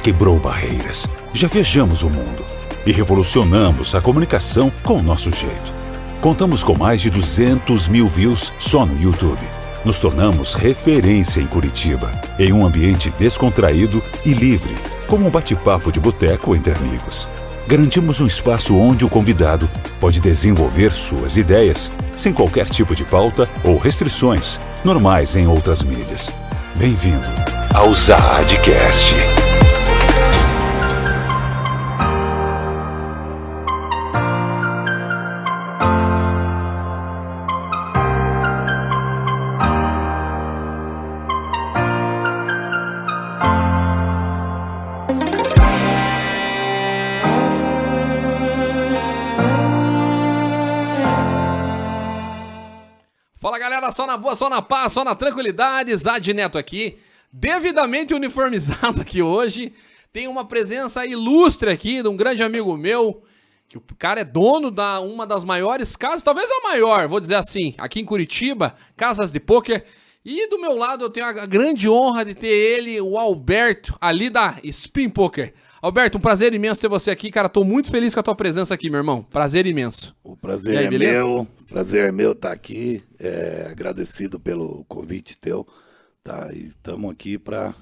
quebrou barreiras. Já viajamos o mundo e revolucionamos a comunicação com o nosso jeito. Contamos com mais de 200 mil views só no YouTube. Nos tornamos referência em Curitiba, em um ambiente descontraído e livre, como um bate-papo de boteco entre amigos. Garantimos um espaço onde o convidado pode desenvolver suas ideias, sem qualquer tipo de pauta ou restrições, normais em outras mídias. Bem-vindo ao Zaadcast. Boa, só na paz, só na tranquilidade, Zad Neto aqui, devidamente uniformizado aqui hoje. Tem uma presença ilustre aqui de um grande amigo meu, que o cara é dono da uma das maiores casas, talvez a maior, vou dizer assim, aqui em Curitiba, casas de pôquer. E do meu lado eu tenho a grande honra de ter ele, o Alberto, ali da Spin Poker. Alberto, um prazer imenso ter você aqui, cara. Tô muito feliz com a tua presença aqui, meu irmão. Prazer imenso. O prazer aí, é beleza? meu, prazer é meu estar aqui. É, agradecido pelo convite teu, tá? E estamos aqui para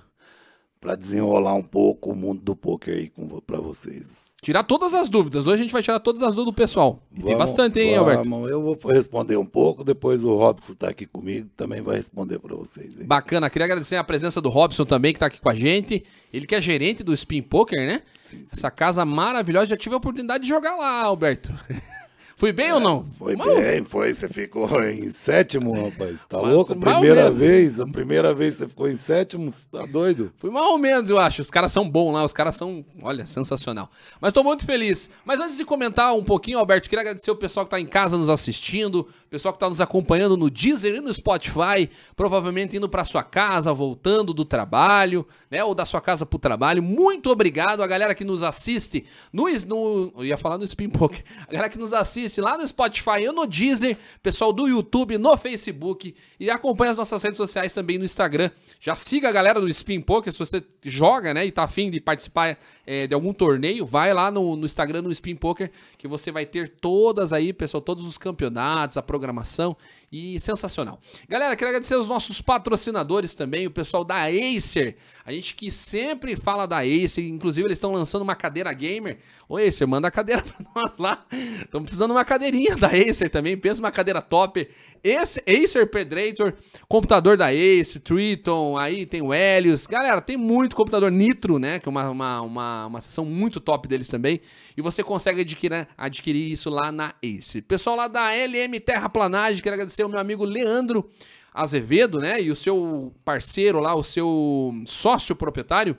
para desenrolar um pouco o mundo do poker aí para vocês. Tirar todas as dúvidas. Hoje a gente vai tirar todas as dúvidas do pessoal. E tem Vamos- bastante, hein, Alberto? vamos, Eu vou responder um pouco, depois o Robson tá aqui comigo, também vai responder para vocês. Hein? Bacana, queria agradecer a presença do Robson também, que tá aqui com a gente. Ele que é gerente do Spin Poker, né? Sim, sim. Essa casa maravilhosa. Já tive a oportunidade de jogar lá, Alberto. Fui bem ou não? Foi Mal- bem, foi. Você ficou em sétimo, rapaz. Tá Mas louco? mal Primeira vez, a primeira vez você ficou em sétimo, você tá doido? Fui mais ou menos, eu acho. Os caras são bons lá, os caras são, olha, sensacional. Mas tô muito feliz. Mas antes de comentar um pouquinho, Alberto, queria agradecer o pessoal que tá em casa nos assistindo, o pessoal que tá nos acompanhando no Deezer e no Spotify, provavelmente indo pra sua casa, voltando do trabalho, né, ou da sua casa pro trabalho. Muito obrigado a galera que nos assiste no, no eu ia falar no Spin Poker. A galera que nos assiste lá no Spotify e no Deezer, pessoal do YouTube, no Facebook e acompanha as nossas redes sociais também no Instagram. Já siga a galera do Spin Poker, se você joga, né, e tá afim de participar é, de algum torneio, vai lá no, no Instagram do Spin Poker, que você vai ter todas aí, pessoal, todos os campeonatos, a programação e sensacional. Galera, quero agradecer aos nossos patrocinadores também, o pessoal da Acer, a gente que sempre fala da Acer, inclusive eles estão lançando uma cadeira gamer. Ô Acer, manda a cadeira pra nós lá. Estamos precisando de uma cadeirinha da Acer também, pensa uma cadeira top. Esse Acer Predator, computador da Acer, Triton, aí tem o Helios. Galera, tem muito computador Nitro, né? Que é uma, uma, uma, uma seção muito top deles também. E você consegue adquirir, adquirir isso lá na Acer. Pessoal lá da LM Terraplanagem, quero agradecer ao meu amigo Leandro Azevedo, né? E o seu parceiro lá, o seu sócio proprietário,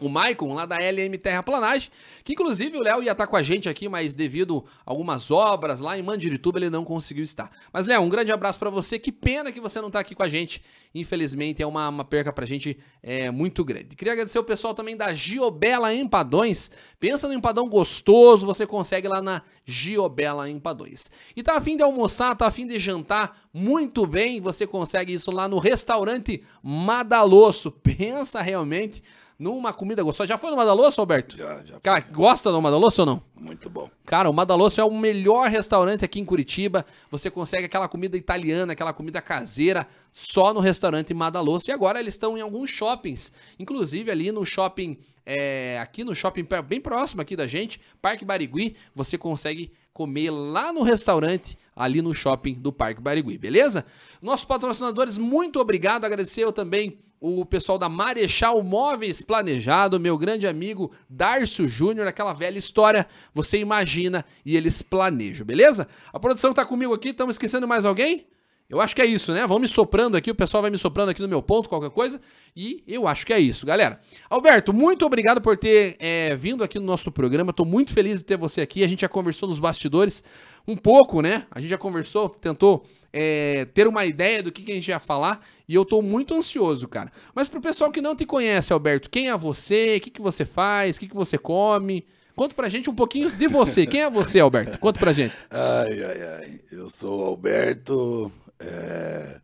o Maicon, lá da LM Terraplanagem, que inclusive o Léo ia estar com a gente aqui, mas devido a algumas obras lá em Mandirituba ele não conseguiu estar. Mas Léo, um grande abraço pra você, que pena que você não tá aqui com a gente, infelizmente é uma, uma perca pra gente é, muito grande. Queria agradecer o pessoal também da Giobela Empadões, pensa no empadão gostoso, você consegue lá na Giobela Empadões. E tá afim de almoçar, tá afim de jantar muito bem, você consegue isso lá no restaurante Madalosso, pensa realmente numa comida gostosa. Já foi no Madalosso, Alberto? Já, já. Cara, gosta do Madalosso ou não? Muito bom. Cara, o Madalosso é o melhor restaurante aqui em Curitiba. Você consegue aquela comida italiana, aquela comida caseira, só no restaurante Madalosso. E agora eles estão em alguns shoppings, inclusive ali no shopping, é, aqui no shopping bem próximo aqui da gente, Parque Barigui. Você consegue comer lá no restaurante, ali no shopping do Parque Barigui, beleza? Nossos patrocinadores, muito obrigado. Agradecer eu também o pessoal da Marechal Móveis Planejado, meu grande amigo Darcio Júnior, aquela velha história, você imagina e eles planejam, beleza? A produção tá comigo aqui, estamos esquecendo mais alguém? Eu acho que é isso, né? Vão me soprando aqui, o pessoal vai me soprando aqui no meu ponto, qualquer coisa. E eu acho que é isso, galera. Alberto, muito obrigado por ter é, vindo aqui no nosso programa. Tô muito feliz de ter você aqui. A gente já conversou nos bastidores um pouco, né? A gente já conversou, tentou é, ter uma ideia do que, que a gente ia falar. E eu tô muito ansioso, cara. Mas pro pessoal que não te conhece, Alberto, quem é você? O que, que você faz? O que, que você come? Conta pra gente um pouquinho de você. Quem é você, Alberto? Conta pra gente. Ai, ai, ai. Eu sou o Alberto, é,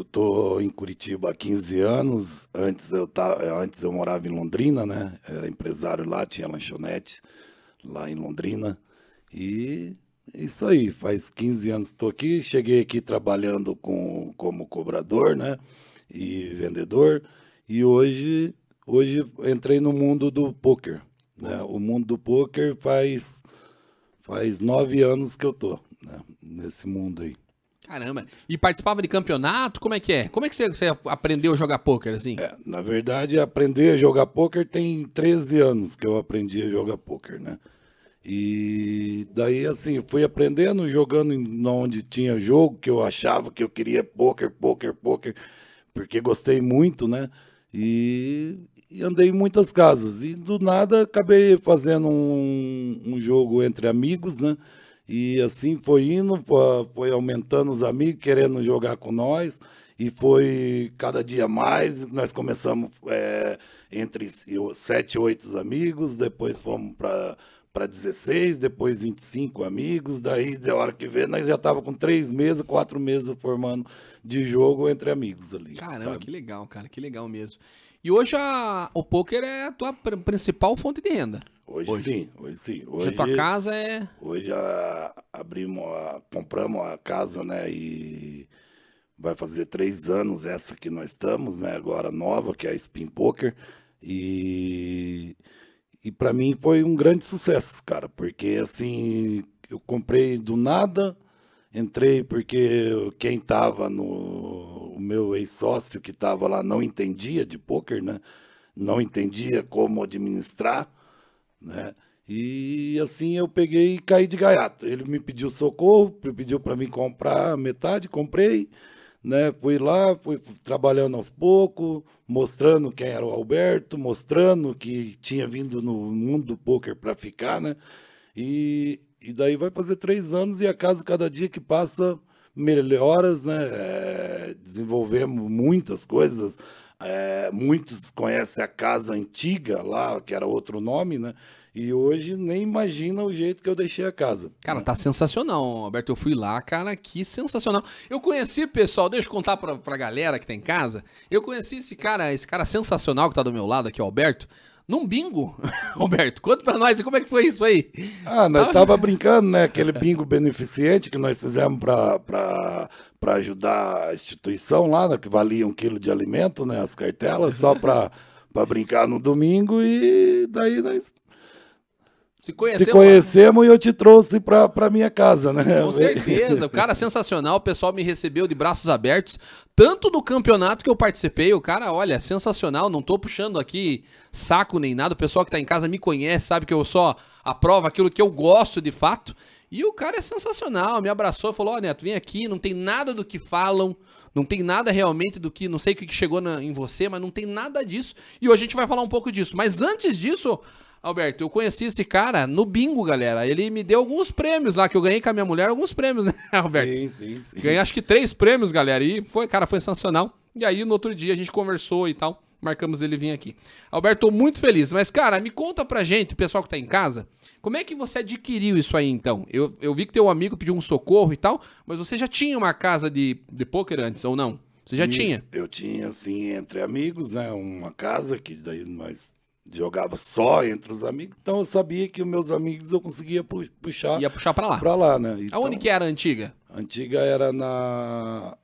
Estou em Curitiba há 15 anos. Antes eu, tava, antes eu morava em Londrina, né? Era empresário lá, tinha lanchonete lá em Londrina. E isso aí, faz 15 anos que estou aqui. Cheguei aqui trabalhando com, como cobrador, né? E vendedor. E hoje, hoje entrei no mundo do poker. Né? O mundo do poker faz, faz nove anos que eu tô né? nesse mundo aí. Caramba. E participava de campeonato? Como é que é? Como é que você, você aprendeu a jogar pôquer assim? É, na verdade, aprender a jogar pôquer tem 13 anos que eu aprendi a jogar pôquer, né? E daí, assim, fui aprendendo, jogando onde tinha jogo, que eu achava que eu queria pôquer, pôquer, pôquer, porque gostei muito, né? E, e, andei em muitas casas. E do nada acabei fazendo um, um jogo entre amigos, né? E assim foi indo, foi, foi aumentando os amigos querendo jogar com nós. E foi cada dia mais. Nós começamos é, entre sete, oito amigos, depois fomos para para 16, depois 25 amigos, daí da hora que vê, nós já tava com três meses, quatro meses formando de jogo entre amigos ali. Caramba, sabe? que legal, cara, que legal mesmo. E hoje a, o poker é a tua principal fonte de renda. Hoje, hoje. sim, hoje sim. Hoje, hoje a tua casa é. Hoje a, abrimos, a, compramos a casa, né? E vai fazer três anos essa que nós estamos, né? Agora nova, que é a Spin Poker. E e para mim foi um grande sucesso, cara, porque assim, eu comprei do nada, entrei porque quem tava no o meu ex-sócio que tava lá não entendia de poker, né? Não entendia como administrar, né? E assim eu peguei e caí de gaiato. Ele me pediu socorro, pediu para mim comprar metade, comprei né? Fui lá, fui trabalhando aos poucos, mostrando quem era o Alberto, mostrando que tinha vindo no mundo do poker para ficar, né? E, e daí vai fazer três anos e a casa, cada dia que passa, melhoras, né? É, desenvolvemos muitas coisas. É, muitos conhecem a casa antiga lá, que era outro nome, né? E hoje nem imagina o jeito que eu deixei a casa. Cara, tá sensacional, Alberto. Eu fui lá, cara, que sensacional. Eu conheci, pessoal, deixa eu contar pra, pra galera que tá em casa. Eu conheci esse cara, esse cara sensacional que tá do meu lado aqui, o Alberto num bingo. Roberto, conta pra nós como é que foi isso aí. Ah, nós tava brincando, né? Aquele bingo beneficente que nós fizemos pra ajudar a instituição lá, né? Que valia um quilo de alimento, né? As cartelas, só pra, pra brincar no domingo e daí nós se conhecemos, Se conhecemos e eu te trouxe pra, pra minha casa, né? Com certeza. O cara é sensacional. O pessoal me recebeu de braços abertos. Tanto no campeonato que eu participei. O cara, olha, sensacional. Não tô puxando aqui saco nem nada. O pessoal que tá em casa me conhece, sabe que eu só aprovo aquilo que eu gosto de fato. E o cara é sensacional. Me abraçou e falou: Ó, oh, Neto, vem aqui. Não tem nada do que falam. Não tem nada realmente do que. Não sei o que chegou na, em você, mas não tem nada disso. E hoje a gente vai falar um pouco disso. Mas antes disso. Alberto, eu conheci esse cara no bingo, galera. Ele me deu alguns prêmios lá, que eu ganhei com a minha mulher, alguns prêmios, né, Alberto? Sim, sim, sim. Ganhei acho que três prêmios, galera. E foi, cara, foi sensacional. E aí, no outro dia, a gente conversou e tal. Marcamos ele vir aqui. Alberto, tô muito feliz. Mas, cara, me conta pra gente, o pessoal que tá em casa, como é que você adquiriu isso aí, então? Eu, eu vi que teu amigo pediu um socorro e tal, mas você já tinha uma casa de, de pôquer antes, ou não? Você já Isso, tinha? Eu tinha, assim, entre amigos, né? Uma casa que daí nós jogava só entre os amigos, então eu sabia que os meus amigos eu conseguia puxar. Ia puxar para lá. Para lá, né? Então, Aonde que era a antiga? A antiga era na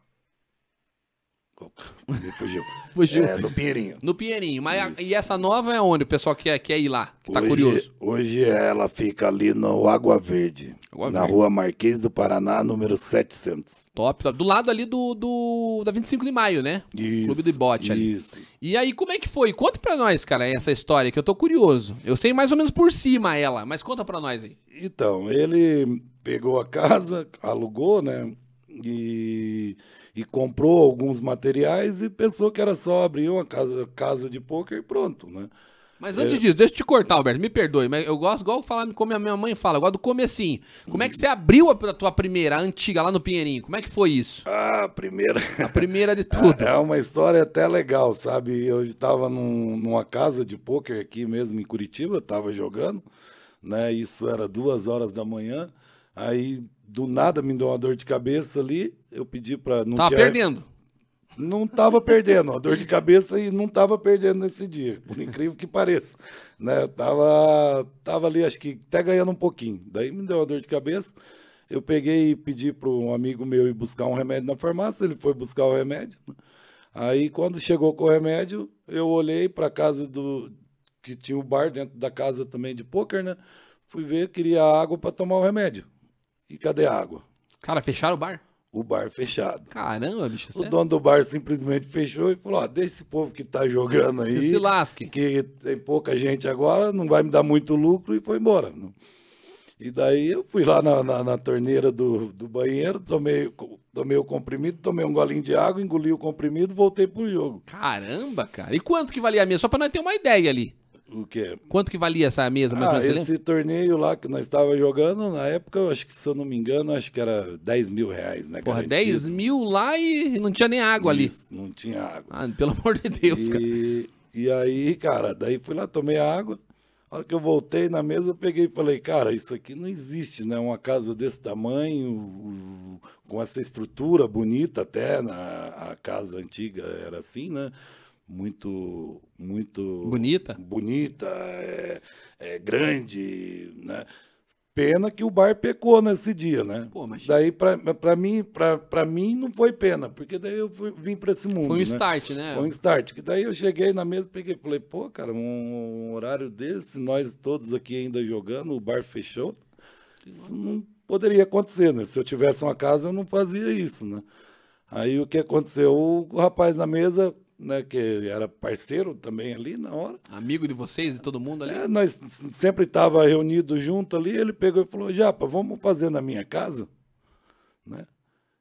me fugiu. fugiu. É, no Pinheirinho. No Pinheirinho. Mas a, e essa nova é onde o pessoal quer, quer ir lá? Que tá hoje, curioso. Hoje ela fica ali no Água Verde. Água na Verde. rua Marquês do Paraná, número 700. Top, top. Do lado ali do, do da 25 de maio, né? Isso. Clube do Ibote ali. Isso. E aí, como é que foi? Conta pra nós, cara, essa história, que eu tô curioso. Eu sei mais ou menos por cima ela, mas conta pra nós aí. Então, ele pegou a casa, alugou, né? E e comprou alguns materiais e pensou que era só abrir uma casa, casa de poker e pronto, né? Mas antes é... disso, deixa eu te cortar, Alberto, me perdoe, mas eu gosto igual falar como a minha mãe fala, eu gosto do comecinho. Como é que você abriu a, tua primeira, a antiga, lá no Pinheirinho? Como é que foi isso? Ah, a primeira... A primeira de tudo. É, uma história até legal, sabe? Eu estava num, numa casa de poker aqui mesmo em Curitiba, estava jogando, né? Isso era duas horas da manhã, aí do nada me deu uma dor de cabeça ali. Eu pedi para não Tava tinha... perdendo. não tava perdendo, a dor de cabeça e não tava perdendo nesse dia, por incrível que pareça. Né? Eu tava, tava ali, acho que até ganhando um pouquinho. Daí me deu uma dor de cabeça. Eu peguei e pedi para um amigo meu ir buscar um remédio na farmácia, ele foi buscar o remédio. né? Aí quando chegou com o remédio, eu olhei para casa do que tinha o bar dentro da casa também de pôquer, né? Fui ver, queria água para tomar o remédio. E cadê a água? Cara, fecharam o bar? O bar fechado. Caramba, bicho. O sério? dono do bar simplesmente fechou e falou: ó, deixa esse povo que tá jogando Que aí, se lasque. que tem pouca gente agora, não vai me dar muito lucro, e foi embora. E daí eu fui lá na, na, na torneira do, do banheiro, tomei, tomei o comprimido, tomei um golinho de água, engoli o comprimido, voltei pro jogo. Caramba, cara. E quanto que valia a mesa? Só pra nós ter uma ideia ali. O quê? Quanto que valia essa mesa? Ah, você lembra? esse torneio lá que nós estávamos jogando, na época, eu acho que se eu não me engano, acho que era 10 mil reais, né? Porra, garantido. 10 mil lá e não tinha nem água ali. Isso, Não tinha água. Ah, pelo amor de Deus, cara. E, e aí, cara, daí fui lá, tomei a água. A hora que eu voltei na mesa, eu peguei e falei, cara, isso aqui não existe, né? Uma casa desse tamanho, com essa estrutura bonita até, na, a casa antiga era assim, né? Muito, muito... Bonita. Bonita, é, é grande, né? Pena que o bar pecou nesse dia, né? Pô, mas- Daí, pra, mim, pra mim, não foi pena, porque daí eu fui- vim pra esse mundo, Foi um né? start, né? Foi um start. Que daí eu cheguei na mesa, peguei e falei, pô, cara, um horário desse, nós todos aqui ainda jogando, o bar fechou. Isso não poderia acontecer, né? Se eu tivesse uma casa, eu não fazia isso, né? Aí o que aconteceu? O rapaz na mesa, né, que era parceiro também ali na hora, Amigo de vocês e todo mundo ali. é, nós sempre estava reunido junto ali, ele pegou e falou, Japa, vamos fazer na minha casa? Né?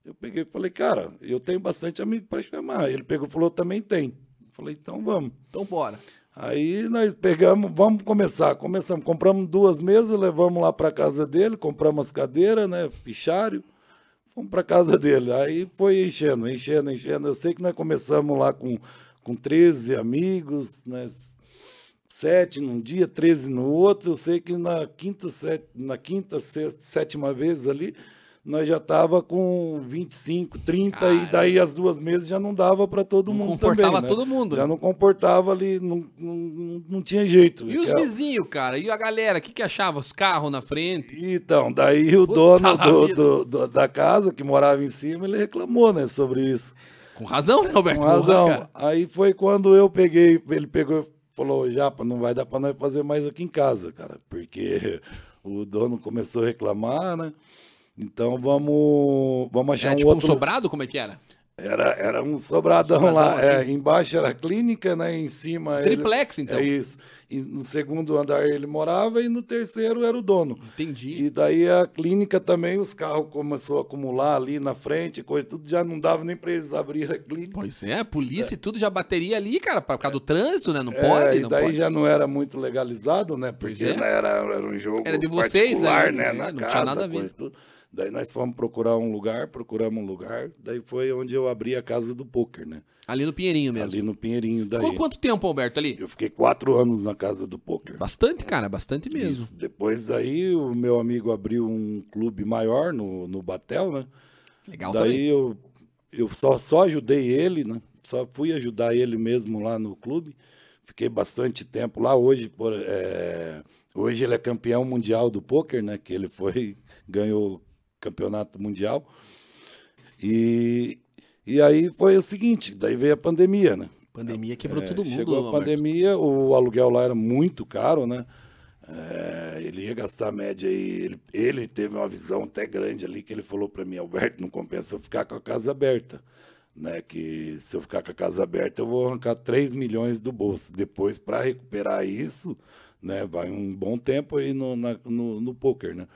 Eu peguei e falei, cara, eu tenho bastante amigo para chamar. Ele pegou e falou, também tem. Eu falei, então vamos. Então bora. Aí nós pegamos, vamos começar. Começamos, compramos duas mesas, levamos lá para casa dele, compramos as cadeiras, né, fichário, fomos para casa dele. Aí foi enchendo, enchendo, enchendo. Eu sei que nós começamos lá com, com 13 amigos, né, sete num dia, 13 no outro. Eu sei que na quinta, sete, na quinta, sexta, sétima vez ali, nós já tava com 25, 30 Cara. e daí as duas mesas já não dava para todo Não mundo comportava também, né? todo mundo, Já não comportava ali, não, não, não- tinha jeito. E os vizinhos, cara? E a galera? O que, que achava? Os carros na frente? Então, daí o Puta dono do- do- do- da casa, que morava em cima, ele reclamou, né, sobre isso. Com razão, né, Alberto? Com razão. Porra. Aí foi quando eu peguei, ele pegou e falou, Japa, não vai dar pra nós fazer mais aqui em casa, cara, porque o dono começou a reclamar, né? Então vamos, vamos achar É um tipo um outro... sobrado? Como é que era? Era, era um sobradão, Sobradão, lá. é, assim. embaixo era a clínica, né? Em cima. ele- Triplex, então. É isso. E no segundo andar ele morava e no terceiro era o dono. Entendi. E daí a clínica também, os carros começou a acumular ali na frente, coisa tudo, já não dava nem para eles abrir a clínica. Pois é, a polícia e tudo já bateria ali, cara, por causa do trânsito, né? Não É, pode, e não daí pode. já não era muito legalizado, né? Porque é. era, era um jogo Era de vocês, particular, né? né? É, não tinha casa, nada a ver. coisa tudo. Daí nós fomos procurar um lugar, procuramos um lugar, daí foi onde eu abri a casa do poker, né? Ali no Pinheirinho mesmo. Ali no Pinheirinho daí. Ficou quanto tempo, Alberto, ali? Eu fiquei quatro anos na casa do poker. Bastante, cara, bastante mesmo. Isso. Depois daí o meu amigo abriu um clube maior no, no Batel, né? Legal daí também. eu, eu só, só ajudei ele, né? Só fui ajudar ele mesmo lá no clube. Fiquei bastante tempo lá. Hoje, por, é, hoje ele é campeão mundial do poker, né? Que ele foi, ganhou campeonato mundial. E, e aí foi o seguinte, daí veio a pandemia, né? Pandemia quebrou É, todo mundo, Chegou a pandemia, o aluguel lá era muito caro, né? É, ele ia gastar a média aí. Ele, ele teve uma visão até grande ali que ele falou para mim, Alberto, não compensa eu ficar com a casa aberta. Né, que se eu ficar com a casa aberta, eu vou arrancar 3 milhões do bolso. Depois, para recuperar isso, né, vai um bom tempo aí no, na- no, no poker, né?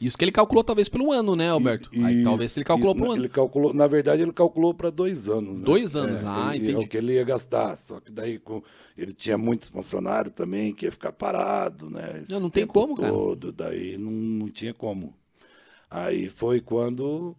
Isso que ele calculou talvez pelo ano, né, Alberto? Aí Isso, talvez ele calculou isso, pro ano. Ele calculou, na verdade, ele calculou para dois anos. né? Dois anos, ah, ele- entendi. É o que ele ia gastar. Só que daí com, ele tinha muitos funcionários também que ia ficar parado, né? esse Não, não tem como, cara. todo, Daí não, não tinha como. Aí foi quando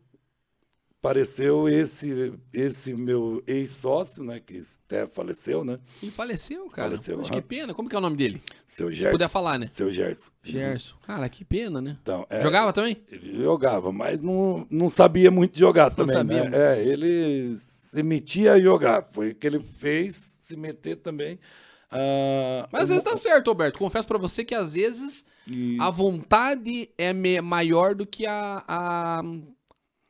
apareceu esse, esse meu ex-sócio, né? Que até faleceu, né? Ele faleceu, cara. Faleceu, aham. que pena. Como que é o nome dele? Seu Se Gerson. puder falar, né? Seu Gerson. Gerson. Cara, que pena, né? Então, é, Jogava também? Ele jogava, mas não, não sabia muito jogar também, sabia né? É, ele se metia a jogar. Foi o que ele fez, se meter também. Ah, Mas às vezes tá certo, Alberto. Confesso pra você que às vezes e- a vontade é maior do que a, a-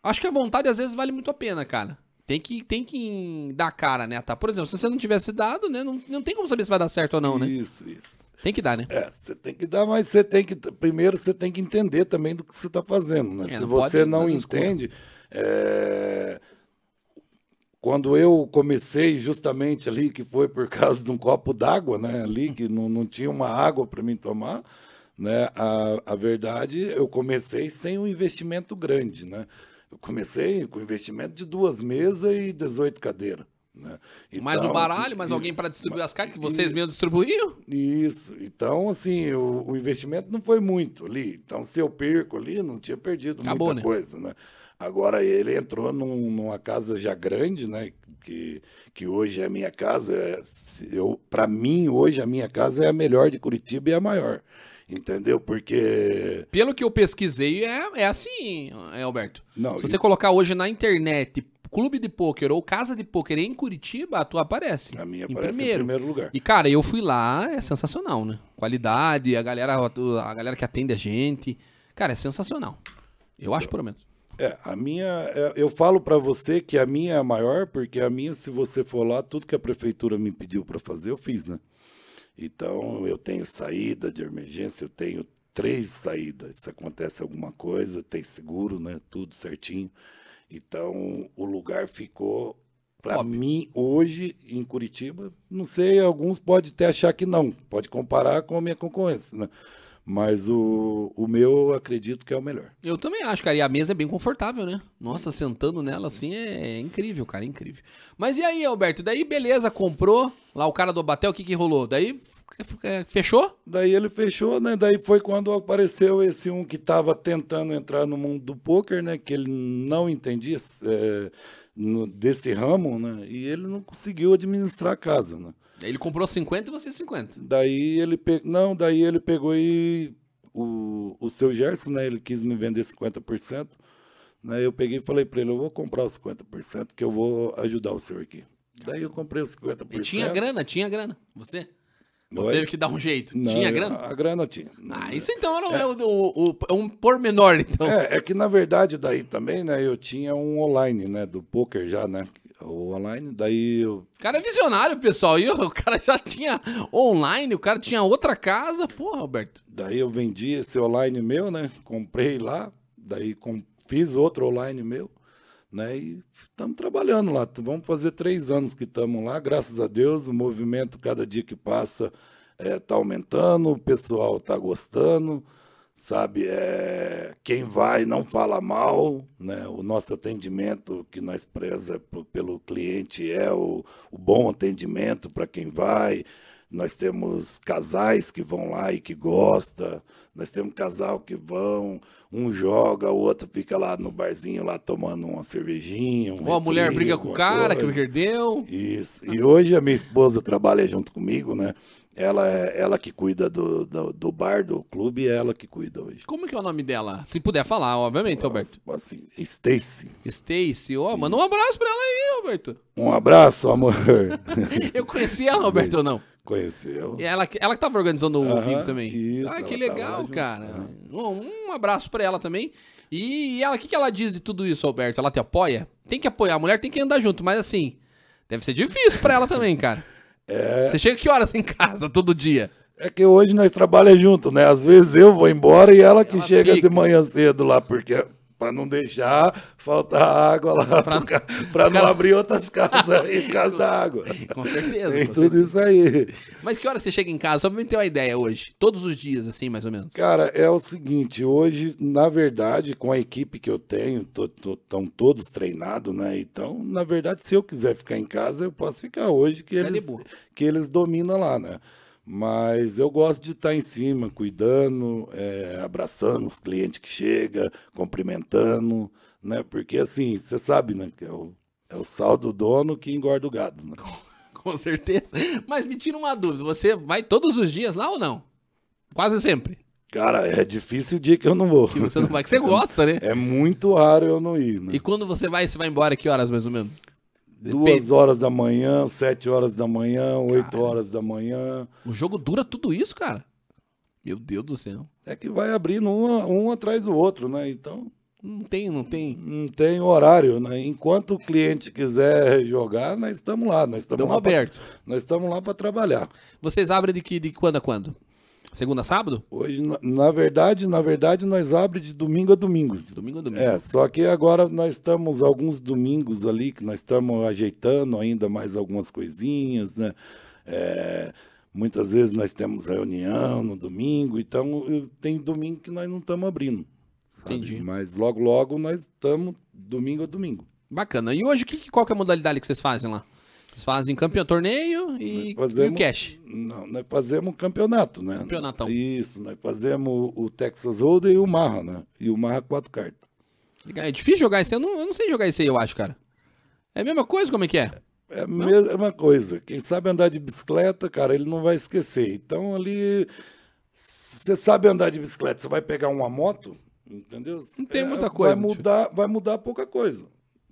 Acho que a vontade às vezes vale muito a pena, cara. Tem que, tem que dar cara, né? Tá? Por exemplo, se você não tivesse dado, né? Não, não tem como saber se vai dar certo ou não, né? Isso, isso. Tem que dar, né? É, você tem que dar, mas você tem que. Primeiro você tem que entender também do que você está fazendo. Né? É, Se não você pode não escolha. entende. é, Quando eu comecei justamente ali, que foi por causa de um copo d'água, né? Ali, que não, não tinha uma água para mim tomar, né? A, a verdade, eu comecei sem um investimento grande, né? Eu comecei com investimento de duas mesas e 18 cadeiras. Né? mais o Então, baralho, mais e- alguém para distribuir as cartas que vocês mesmos distribuíam. isso. Então, assim, o, o investimento não foi muito ali. Então, se eu perco ali, não tinha perdido Acabou, muita né? coisa, né? Agora, ele entrou num- numa casa já grande, né? Que, que hoje é a minha casa. É, eu, para mim, hoje, a minha casa é a melhor de Curitiba e a maior. Entendeu? Porque... Pelo que eu pesquisei, é, é assim, é, Alberto. Não, Se você colocar hoje na internet clube de pôquer ou casa de pôquer em Curitiba, a tua aparece. a minha em aparece primeiro. em primeiro lugar. E, cara, eu fui lá, é sensacional, né? Qualidade, a galera, a galera que atende a gente. Cara, é sensacional. Eu acho, pelo menos. É, a minha, é, eu falo para você que a minha é a maior, porque a minha, se você for lá, tudo que a prefeitura me pediu para fazer, eu fiz, né? Então, eu tenho saída de emergência, eu tenho três saídas. Se acontece alguma coisa, tem seguro, né? Tudo certinho. Então, o lugar ficou, para mim, hoje, em Curitiba, não sei, alguns podem até achar que não, pode comparar com a minha concorrência, né? Mas o, o meu, eu acredito que é o melhor. Eu também acho, cara. E a mesa é bem confortável, né? Nossa, sentando nela assim é, é incrível, cara, é incrível. Mas e aí, Alberto? Daí, beleza, comprou. Lá o cara do Batel, o que que rolou? Daí, f- f- fechou? Daí ele fechou, né? Daí foi quando apareceu esse um que estava tentando entrar no mundo do poker, né? Que ele não entendia é, no- desse ramo, né? E ele não conseguiu administrar a casa, né? Ele comprou 50 e você 50. Daí ele pe... não, daí ele pegou e o, o seu Gerson, né? Ele quis me vender 50%. Né, eu peguei e falei para ele, eu vou comprar os 50% que eu vou ajudar o senhor aqui. Daí eu comprei os 50%. E tinha grana, tinha grana. Você? Oi? teve que dar um jeito? Não, tinha grana? A grana tinha. Ah, isso então era é. o, o, o- um pormenor, então. É, é que na verdade daí também, né, eu tinha um online, né, do poker já, né, o online, daí eu, O cara é visionário, pessoal. E o cara já tinha online, o cara tinha outra casa. Porra, Alberto. daí eu vendi esse online meu, né, comprei lá, daí com, fiz outro online meu, né, e estamos trabalhando lá, vamos fazer três anos que estamos lá, graças a Deus, o movimento cada dia que passa está aumentando, o pessoal está gostando, sabe? É, quem vai não fala mal, né? O nosso atendimento que nós preza pelo cliente é o, o bom atendimento para quem vai. Nós temos casais que vão lá e que gosta. Nós temos casal que vão, um joga, o outro fica lá no barzinho lá tomando uma cervejinha. Um Ou a mulher briga com o cara coisa. que perdeu. Isso. E hoje a minha esposa trabalha junto comigo, né? Ela é ela que cuida do, do, do bar, do clube, é ela que cuida hoje. Como que é o nome dela? Se puder falar, obviamente, Alberto. Assim, Stacy. Stacy. Ó, manda um abraço pra ela aí, Alberto. Um abraço, amor. Eu conheci ela, Alberto, ou não? Conheceu? E Ela, ela que tava organizando o vídeo também. isso, ah, que legal, junto, cara. Um, um abraço pra ela também. E, ela, o que, que ela diz de tudo isso, Alberto? Ela te apoia? Tem que apoiar, a mulher tem que andar junto, mas assim, deve ser difícil pra ela também, cara. É. Você chega que horas em casa todo dia? É que hoje nós trabalhamos junto, né? Às vezes eu vou embora e ela que Ela chega fica. de manhã cedo lá, porque para não deixar faltar água lá, para não abrir outras casas por causa da água. Com certeza. Tem com tudo certeza. isso aí. Mas que hora você chega em casa? Só pra me ter uma ideia hoje. Todos os dias, assim, mais ou menos. Cara, é o seguinte, hoje, na verdade, com a equipe que eu tenho, estão todos treinados, né? Então, na verdade, se eu quiser ficar em casa, eu posso ficar hoje, que eles, que eles dominam lá, né? Mas eu gosto de estar em cima, cuidando, é, abraçando os clientes que chegam, cumprimentando, né? Porque assim, você sabe, né? Que é o, é o sal do dono que engorda o gado, né? Com certeza. Mas me tira uma dúvida. Você vai todos os dias lá ou não? Quase sempre. Cara, é difícil o dia que eu não vou. Que você não vai, que você gosta, né? É muito raro eu não ir, né? E quando você vai, você vai embora que horas mais ou menos? Duas horas da manhã, sete horas da manhã, oito horas da manhã. O jogo dura tudo isso, cara? Meu Deus do céu. É que vai abrindo um, um atrás do outro, né? Então. Não tem, não tem. Não tem horário, né? Enquanto o cliente quiser jogar, nós estamos lá. Nós estamos lá aberto. Pra, nós estamos lá para trabalhar. Vocês abrem de que de quando a quando? Segunda a sábado? Hoje, na, na, verdade, na verdade, nós abrimos de domingo a domingo. De domingo a domingo. É, só que agora nós estamos alguns domingos ali que nós estamos ajeitando ainda mais algumas coisinhas, né? É, muitas vezes nós temos reunião no domingo, então tem domingo que nós não estamos abrindo. Sabe? Entendi. Mas logo, logo nós estamos domingo a domingo. Bacana. E hoje, que, qual que é a modalidade que vocês fazem lá? Vocês fazem campeão torneio e, fazemos, e o cash? Não, nós fazemos campeonato, né? Campeonatão. Isso, nós fazemos o Texas Hold'em e o Marra, né? E o Marra quatro cartas. É difícil jogar esse aí, eu não, eu não sei jogar esse aí, eu acho, cara. É a mesma coisa, como é que é? É a mesma coisa. Quem sabe andar de bicicleta, cara, ele não vai esquecer. Então ali, você sabe andar de bicicleta, você vai pegar uma moto, entendeu? Não tem muita coisa. Vai mudar, vai mudar pouca coisa.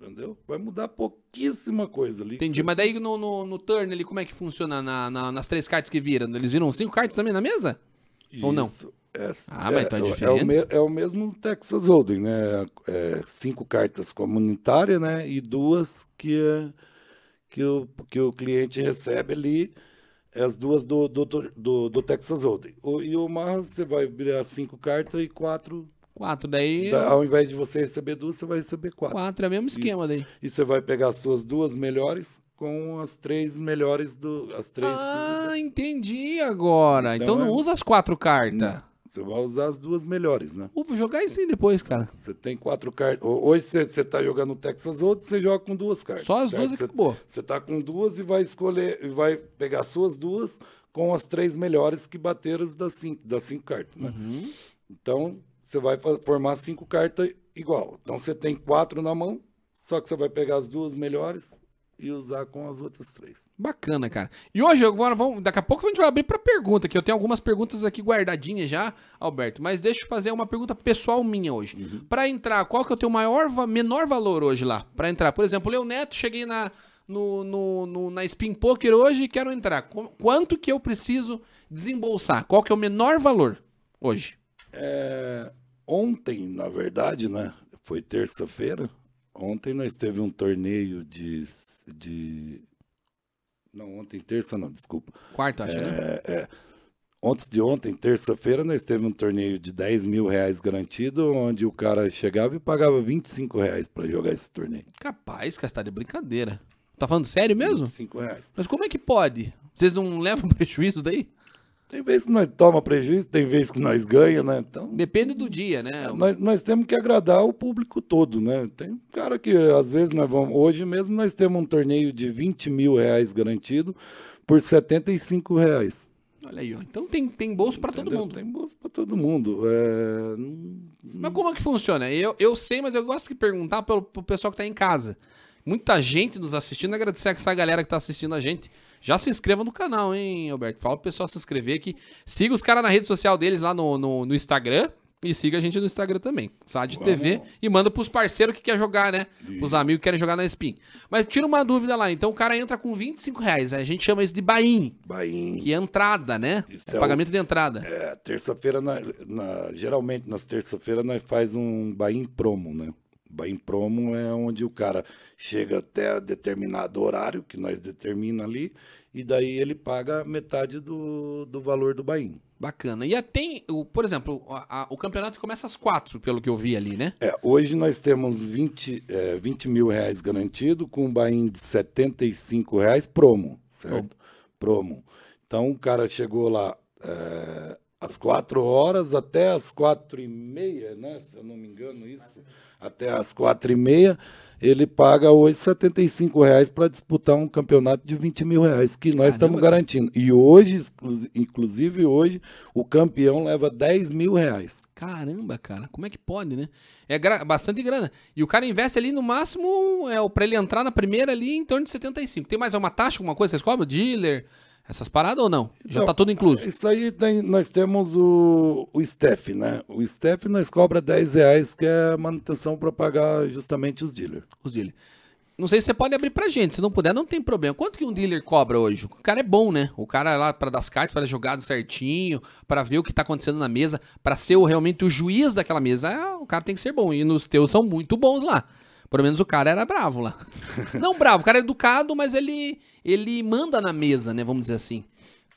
Entendeu? Vai mudar pouquíssima coisa ali. Entendi, mas daí no, no, no, turn ali, como é que funciona na, na, nas três cartas que viram? Eles viram cinco cartas também na mesa? Isso. Ou não? É, ah, mas então é, é, diferente. É o, me, é o, mesmo Texas Hold'em, né? É, cinco cartas comunitárias, né? E duas que, é, que, o, que o cliente recebe ali, as duas do, do, do, do Texas Hold'em. O, e o Mar, você vai virar cinco cartas e quatro Quatro, daí. Da, ao invés de você receber duas, você vai receber quatro. Quatro, é o mesmo esquema Isso. daí. E você vai pegar as suas duas melhores com as três melhores do. As três. Ah, que... entendi agora. Então, então não é... usa as quatro cartas. Não. Você vai usar as duas melhores, né? Vou jogar isso aí depois, cara. Você tem quatro cartas. Hoje você, você tá jogando Texas Hold'em, você joga com duas cartas. Só as certo? duas e você, acabou. Você tá com duas e vai escolher, vai pegar as suas duas com as três melhores que bateram das cinco, das cinco cartas, né? Uhum. Então, você vai formar cinco cartas igual. Então você tem quatro na mão, só que você vai pegar as duas melhores e usar com as outras três. Bacana, cara. E hoje, agora vamos, daqui a pouco a gente vai abrir para pergunta, que eu tenho algumas perguntas aqui guardadinhas já, Alberto, mas deixa eu fazer uma pergunta pessoal minha hoje. Uhum. Para entrar, qual que é o teu maior, menor valor hoje lá? Para entrar, por exemplo, eu Neto, cheguei na no, no, no, na Spin Poker hoje e quero entrar. Quanto que eu preciso desembolsar? Qual que é o menor valor hoje? É, ontem, na verdade, né? Foi terça-feira. Ontem nós teve um torneio de, de. Não, ontem, terça não, desculpa. Quarta, acho, é, né? É. Antes de ontem, terça-feira, nós teve um torneio de 10 mil reais garantido, onde o cara chegava e pagava 25 reais para jogar esse torneio. Capaz, cara, tá de brincadeira. Tá falando sério mesmo? 25 reais. Mas como é que pode? Vocês não levam prejuízo daí? Tem vezes que nós toma prejuízo, tem vezes que nós ganha, né? Então, Depende do dia, né? Nós, nós temos que agradar o público todo, né? Tem cara que às vezes nós vamos. Hoje mesmo nós temos um torneio de 20 mil reais garantido por 75 reais. Olha aí, ó. Então tem, tem bolso para todo mundo. Tem bolso para todo mundo. É... Mas como é que funciona? Eu, eu sei, mas eu gosto de perguntar pro, pro pessoal que está em casa. Muita gente nos assistindo, agradecer a essa galera que está assistindo a gente. Já se inscreva no canal, hein, Alberto? Fala pro pessoal se inscrever aqui. Siga os caras na rede social deles lá no, no, no, Instagram. E siga a gente no Instagram também, SAD TV. E manda pros parceiros que quer jogar, né? Isso. Os amigos que querem jogar na Spin. Mas tira uma dúvida lá. Então o cara entra com 25 reais. A gente chama isso de bain. Bain. Que é entrada, né? Isso é, é pagamento o... de entrada. É, terça-feira, na, na, geralmente nas terça-feiras nós faz um bain promo, né? Bain promo é onde o cara chega até determinado horário que nós determina ali e daí ele paga metade do, do valor do Bain. Bacana. E tem, o, por exemplo, a, a, o campeonato começa às quatro, pelo que eu vi ali, né? É, hoje nós temos 20, é, 20 mil reais garantido com um Bain de 75 reais promo, certo? Promo. Então o cara chegou lá é, às quatro horas até às quatro e meia, né? Se eu não me engano, isso até as quatro e meia, ele paga hoje R$ 75,00 para disputar um campeonato de 20 mil reais, que nós estamos garantindo. E hoje, inclusive hoje, o campeão leva 10 mil reais. Caramba, cara, como é que pode, né? É gra bastante grana. E o cara investe ali no máximo, é, para ele entrar na primeira ali em torno de 75. Tem mais uma taxa, alguma coisa que vocês cobram? Dealer? Essas paradas ou não? Já está tudo incluso? Isso aí tem, nós temos o, o staff, né? O staff nós cobra 10 reais, que é manutenção para pagar justamente os dealers. Os dealers. Não sei se você pode abrir pra gente. Se não puder, não tem problema. Quanto que um dealer cobra hoje? O cara é bom, né? O cara é lá para dar as cartas, para jogar certinho, para ver o que tá acontecendo na mesa, para ser o, realmente o juiz daquela mesa. É, o cara tem que ser bom. E nos teus são muito bons lá. Pelo menos o cara era bravo lá. não bravo, o cara é educado, mas ele, ele manda na mesa, né? Vamos dizer assim.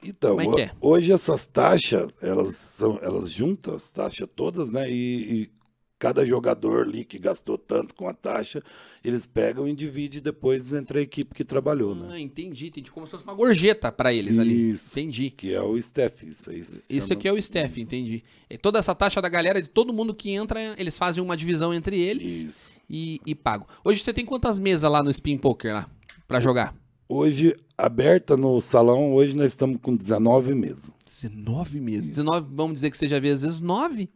Então, é é? hoje essas taxas, elas são, elas juntam as taxas todas, né? E, e cada jogador ali que gastou tanto com a taxa, eles pegam e dividem depois entre a equipe que trabalhou, né? Ah, entendi, entendi. Como se fosse uma gorjeta pra eles ali. Isso. Entendi. Que é o Steph, isso aí. Isso chama- aqui é o Steph, entendi. E toda essa taxa da galera, de todo mundo que entra, eles fazem uma divisão entre eles Isso. E, e pagam. Hoje você tem quantas mesas lá no Spin Poker lá pra jogar? Hoje, aberta no salão, hoje nós estamos com 19 mesas. 19 meses. 19, vamos dizer que seja vezes 9.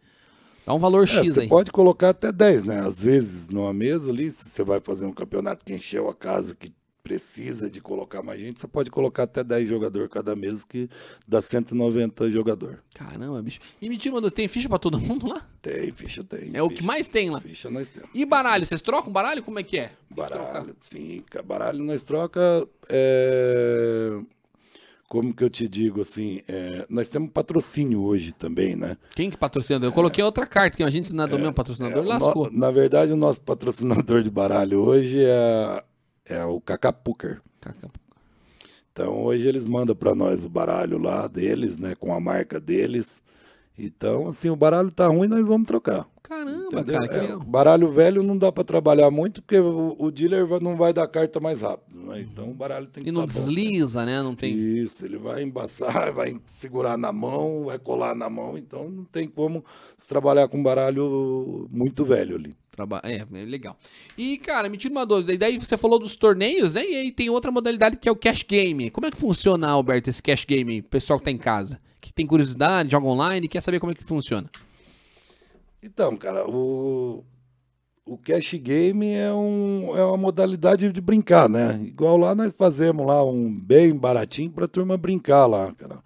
Dá um valor É, X você aí. pode colocar até 10, né? Às vezes, numa mesa ali, se você vai fazer um campeonato que encheu a casa, que precisa de colocar mais gente, você pode colocar até 10 jogadores cada mesa, que dá 190 jogador. Caramba, bicho. E me tira tem ficha pra todo mundo lá? Tem, ficha tem. É o ficha, que mais tem lá. Ficha nós temos. E baralho, vocês trocam baralho? Como é que é? Baralho, sim, ca- baralho nós troca. é, Como que eu te digo assim? é, Nós temos patrocínio hoje também, né? Quem que patrocina? Eu coloquei outra carta, que a gente não é do meu patrocinador, É, lascou. no- na verdade, o nosso patrocinador de baralho hoje é, é o Cacapucker. Caca- Então hoje eles mandam para nós o baralho lá deles, né, com a marca deles. Então, assim, o baralho tá ruim, nós vamos trocar. Caramba, Entendeu? cara, É, baralho velho não dá para trabalhar muito porque o, o dealer não vai dar carta mais rápido, né? Então o baralho tem que E não tá bom desliza, né? Não tem. Isso, ele vai embaçar, vai segurar na mão, vai colar na mão, então não tem como trabalhar com baralho muito velho ali. É, é legal. E, cara, me tira uma dúvida. E daí você falou dos torneios, né? E aí tem outra modalidade que é o cash game. Como é que funciona, Alberto, esse cash game? O pessoal que tá em casa, que tem curiosidade, joga online, quer saber como é que funciona. Então, cara, o, o cash game é, um, é uma modalidade de brincar, né? Igual lá nós fazemos lá um bem baratinho pra turma brincar lá, cara.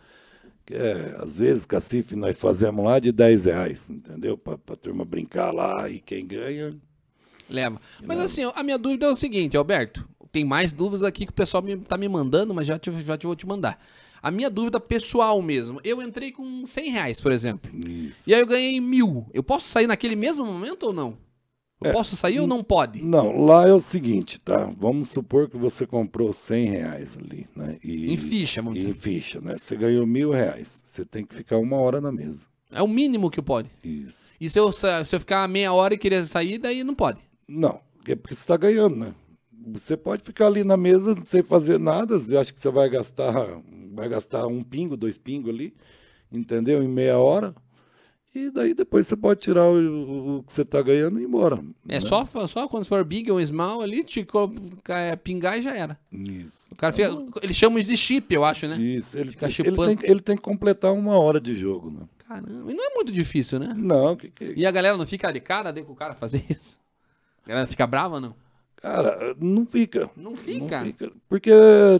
É, às vezes, cacife, nós fazemos lá de 10 reais, entendeu? Pra, pra turma brincar lá e quem ganha. Leva. Mas assim, a minha dúvida é o seguinte, Alberto. Tem mais dúvidas aqui que o pessoal me, tá me mandando, mas já, te, já te vou te mandar. A minha dúvida pessoal mesmo. Eu entrei com 100 reais, por exemplo. Isso. E aí eu ganhei mil. Eu posso sair naquele mesmo momento ou não? Eu posso sair ou não pode? Não, lá é o seguinte, tá? Vamos supor que você comprou 100 reais ali, né? E, Em ficha, vamos Em dizer. ficha, né? Você ganhou mil reais. Você tem que ficar uma hora na mesa. É o mínimo que pode. Isso. E se eu, se eu ficar meia hora e querer sair, daí não pode. Não, é porque você está ganhando, né? Você pode ficar ali na mesa sem fazer nada. Eu acho que você vai gastar, vai gastar um pingo, dois pingos ali, entendeu? Em meia hora. E daí depois você pode tirar o, o que você está ganhando e ir embora. É né? só, só quando for big ou small ali, te é, pingar e já era. Isso. O cara fica, eles chamam isso de chip, eu acho, né? Isso. Ele, Fica tem, ele, chipando. tem, ele tem que completar uma hora de jogo, né? Caramba, e não é muito difícil, né? Não, que, que E a galera não fica de cara de com o cara fazer isso? A galera fica brava, não? Cara, não fica. Não fica. Porque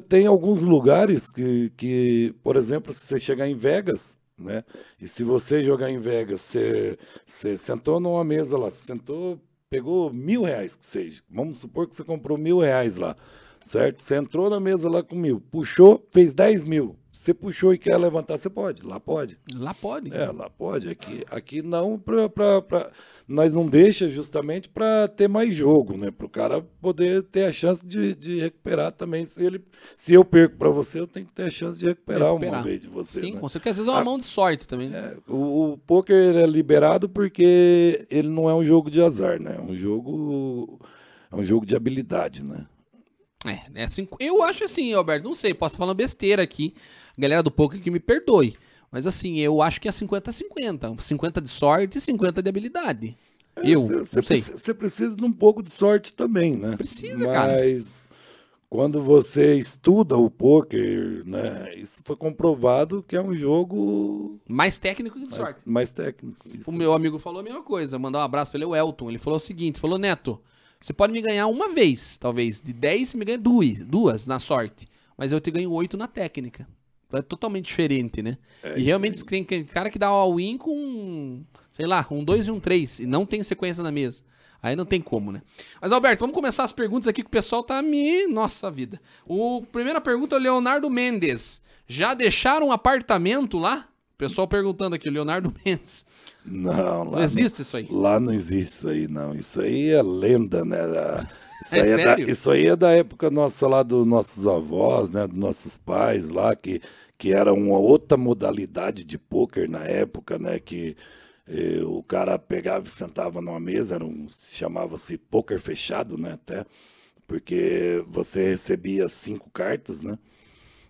tem alguns lugares que, que, por exemplo, se você chegar em Vegas, né? E se você jogar em Vegas, você, você sentou numa mesa lá, você sentou, pegou mil reais que seja. Vamos supor que você comprou mil reais lá, certo? Você entrou na mesa lá com mil, puxou, fez dez mil. Você puxou e quer levantar, você pode, lá pode. Lá pode. É, lá pode. Aqui, aqui não, pra- nós não deixa justamente para ter mais jogo, né? Para o cara poder ter a chance de, de recuperar também. Se, ele, se eu perco para você, eu tenho que ter a chance de recuperar, Recuperar. uma vez de você. Sim, né? com certeza. Às vezes é uma Ah, mão de sorte também. né? É, o, o poker é liberado porque ele não é um jogo de azar, né? É um jogo, é um jogo de habilidade, né? É, é assim, eu acho assim, Alberto, não sei, posso falando besteira aqui. A galera do poker que me perdoe. Mas assim, eu acho que é 50-50. 50 de sorte e 50 de habilidade. eu, Você- não você sei. preci- Você precisa de um pouco de sorte também, né? Precisa, cara. Mas quando você estuda o poker, né? Isso foi comprovado que é um jogo Mais técnico que de mais, sorte. mais técnico. Isso. O meu amigo falou a mesma coisa. Mandar um abraço pra ele, o Elton. Ele falou o seguinte: falou, Neto, você pode me ganhar uma vez, talvez. De 10, você me ganha duas, duas na sorte. Mas eu te ganho oito na técnica. É totalmente diferente, né? e realmente tem cara que dá all-in com, sei lá, um 2 e um 3. E não tem sequência na mesa. Aí não tem como, né? Mas, Alberto, vamos começar as perguntas aqui que o pessoal tá me. Nossa vida. O primeira pergunta é o Leonardo Mendes. Já deixaram um apartamento lá? O pessoal perguntando aqui, o Leonardo Mendes. Não, lá Não existe isso aí. Lá não existe isso aí, não. Isso aí é lenda, né? Isso, É aí é da, isso aí é da época nossa lá dos nossos avós, né? Dos nossos pais lá, que, que era uma outra modalidade de pôquer na época, né? Que eh, o cara pegava e sentava numa mesa, era um, chamava-se pôquer fechado, né? Até, porque você recebia cinco cartas, né?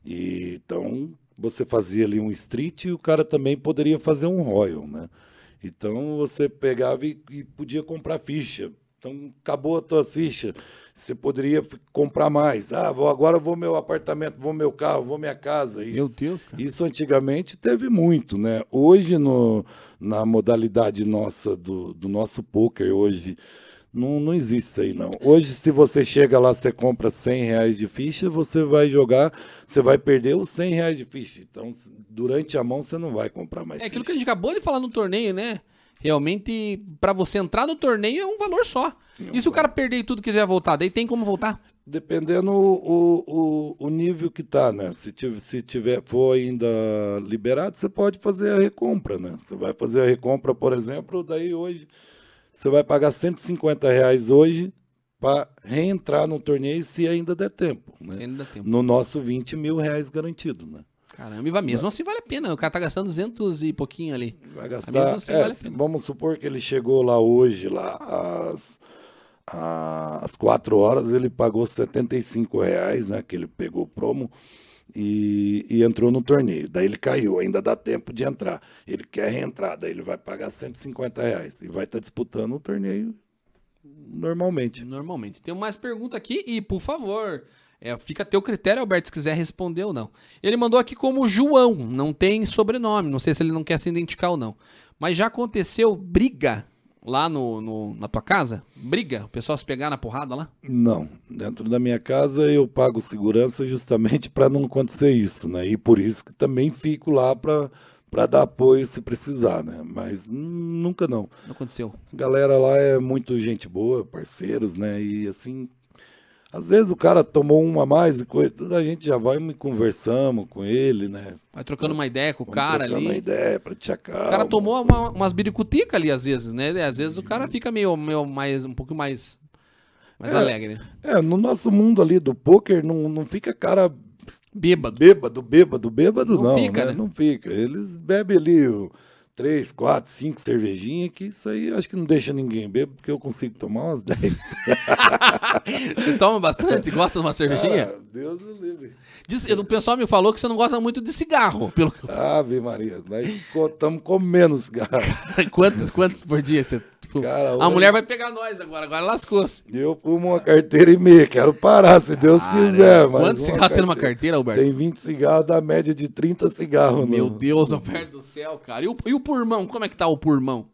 E então você fazia ali um street e o cara também poderia fazer um royal, né? Então você pegava e, e podia comprar ficha. Então acabou as tuas fichas, você poderia comprar mais. Ah, vou, agora vou meu apartamento, vou meu carro, vou minha casa. Isso, Meu Deus, cara. isso antigamente teve muito, né? Hoje, no, na modalidade nossa, do, do nosso poker, hoje, não, não existe isso aí, não. Hoje, se você chega lá, você compra 100 reais de ficha, você vai jogar, você vai perder os 100 reais de ficha. Então, durante a mão, você não vai comprar mais É aquilo que ficha. a gente acabou de falar no torneio, né? Realmente, pra você entrar no torneio é um valor só. E se o cara perder tudo que quiser voltar, daí tem como voltar? Dependendo o, o, o nível que tá, né? Se tiver, se tiver for ainda liberado, você pode fazer a recompra, né? Você vai fazer a recompra, por exemplo, daí hoje você vai pagar 150 reais hoje para reentrar no torneio se ainda der tempo, Se né? ainda tempo. No nosso 20 mil reais garantido, né? Caramba, e vai- mesmo assim vale a pena. O cara tá gastando 200 e pouquinho ali. Vai gastar. assim é, vale a se- pena. vamos supor que ele chegou lá hoje, lá às, às 4 horas, ele pagou 75 reais, né? Que ele pegou promo e, e entrou no torneio. Daí ele caiu, ainda dá tempo de entrar. Ele quer reentrar, daí ele vai pagar 150 reais e vai estar disputando o torneio normalmente. Normalmente. Tem mais pergunta aqui e, por favor, é, fica a teu critério, Alberto, se quiser responder ou não. Ele mandou aqui como João, não tem sobrenome, não sei se ele não quer se identificar ou não. Mas já aconteceu briga lá no, no- na tua casa? Briga? O pessoal se pegar na porrada lá? Não, dentro da minha casa eu pago segurança justamente para não acontecer isso, né? E por isso que também fico lá para para dar apoio se precisar, né? Mas nunca não. Não aconteceu. A galera lá é muito gente boa, parceiros, né? E assim, às vezes o cara tomou uma a mais e coisa, tudo a gente já vai conversamos com ele, né? Vai trocando uma ideia com o Vamos cara trocando uma ali. ideia para te acalmar. O cara tomou uma- umas biricutica ali, às vezes, né? Às vezes o cara fica meio, meio mais, um pouco mais, mais É. alegre. É, no nosso mundo ali do poker não, não fica cara Bêbado. bêbado, bêbado, bêbado Não não, fica, né? né? Não fica. Eles bebem ali o três, quatro, cinco cervejinhas, que isso aí acho que não deixa ninguém beber, porque eu consigo tomar umas 10. Você toma bastante? Gosta de uma cervejinha? Ah, Deus do livre. Diz- o pessoal me falou que você não gosta muito de cigarro. Pelo Ave Maria, nós estamos comendo cigarro. quantos, quantos por dia você. tipo, Cara, a hoje- mulher vai pegar nós agora, agora lascou-se. Eu fumo uma carteira e meia, quero parar, se Deus quiser. Mas Quantos cigarros tem numa carteira, Alberto? Tem 20 cigarros, dá média de 30 cigarros. Meu no- Deus, Alberto do céu, cara. E o, e o pulmão? Como é que tá o pulmão?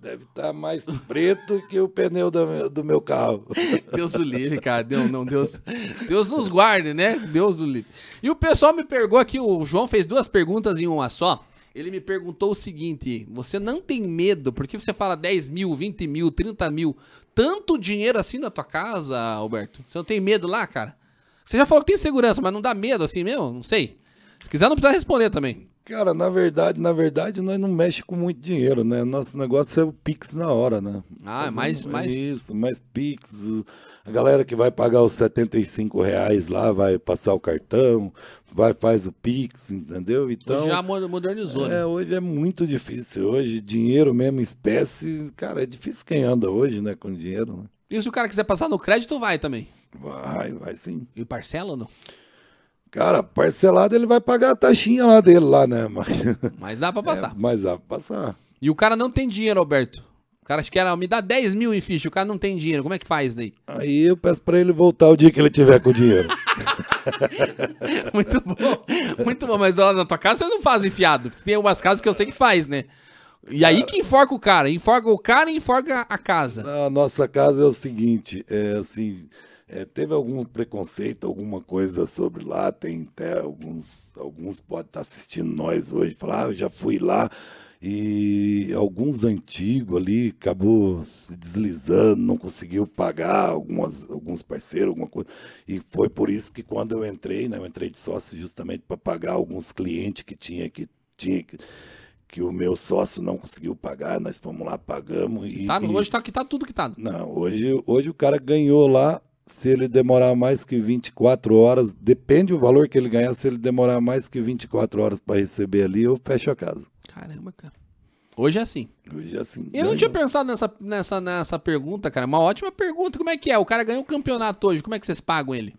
Deve estar mais preto que o pneu do meu, do meu carro. Deus o livre, cara. Deus, não, Deus, Deus nos guarde, né? Deus o livre. E o pessoal me perguntou aqui, o João fez duas perguntas em uma só. Ele me perguntou o seguinte: você não tem medo, porque você fala 10 mil, 20 mil, 30 mil, tanto dinheiro assim na tua casa, Alberto? Você não tem medo lá, cara? Você já falou que tem segurança, mas não dá medo assim mesmo? Não sei. Se quiser, não precisa responder também. Cara, na verdade, na verdade, nós não mexemos com muito dinheiro, né? Nosso negócio é o Pix na hora, né? Ah, mais- mais- Isso, mais Pix. A galera que vai pagar os 75 reais lá, vai passar o cartão, vai faz o Pix, entendeu? Então, Hoje já mo- modernizou, né? é, hoje é muito difícil. Hoje, dinheiro mesmo, espécie, cara, é difícil quem anda hoje, né, com dinheiro, né? E se o cara quiser passar no crédito, vai também. Vai, vai sim. E parcela ou não? Cara, parcelado ele vai pagar a taxinha lá dele lá, né? Mas, Mas dá pra passar. É, mas dá pra passar. E o cara não tem dinheiro, Alberto. O cara acha que era, me dá 10 mil em ficha, o cara não tem dinheiro. Como é que faz daí? Aí eu peço pra ele voltar o dia que ele tiver com o dinheiro. Muito bom. Muito bom, mas lá na tua casa você não faz enfiado. Tem algumas casas que eu sei que faz, né? E aí que enforca o cara. Enforca o cara e enforca a casa. Na nossa casa é o seguinte, é assim, é, teve algum preconceito, alguma coisa sobre lá, tem até alguns, alguns podem estar assistindo nós hoje, falar, ah, eu já fui lá e alguns antigos ali acabou se deslizando, não conseguiu pagar algumas, alguns parceiros, alguma coisa. E foi por isso que quando eu entrei, né, eu entrei de sócio justamente para pagar alguns clientes que tinha que tinha que que o meu sócio não conseguiu pagar, nós fomos lá, pagamos e, Tá, e- hoje tá, tá tudo quitado. não, hoje, hoje o cara ganhou lá, se ele demorar mais que 24 horas, depende do valor que ele ganhar, se ele demorar mais que 24 horas para receber ali, eu fecho a casa. Caramba, cara. Hoje é assim. Hoje é assim. Eu não tinha pensado nessa, nessa, nessa pergunta, cara. Uma ótima pergunta. Como é que é? O cara ganhou o campeonato hoje. Como é que vocês pagam ele?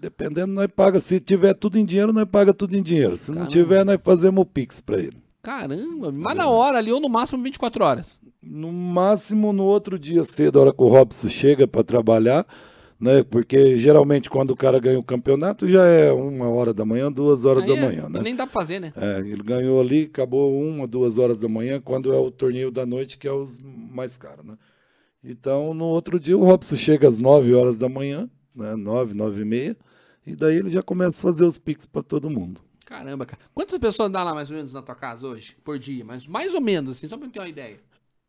Dependendo, nós paga. Se tiver tudo em dinheiro, nós paga tudo em dinheiro. Se não Caramba. tiver, nós fazemos o Pix para ele. Caramba, mas na hora ali, ou no máximo 24 horas. No máximo, no outro dia cedo, a hora que o Robson chega para trabalhar, né? Porque geralmente quando o cara ganha o campeonato já é uma hora da manhã, duas horas Aí da é- manhã, né? Nem dá pra fazer, né? É, ele ganhou ali, acabou uma, duas horas da manhã, quando é o torneio da noite, que é os mais caros, né? Então, no outro dia, o Robson chega às nove horas da manhã, né? Nove, nove e meia, e daí ele já começa a fazer os pix para todo mundo. Caramba, cara. Quantas pessoas dá lá mais ou menos na tua casa hoje? Por dia? Mas mais ou menos, assim, só pra eu ter uma ideia.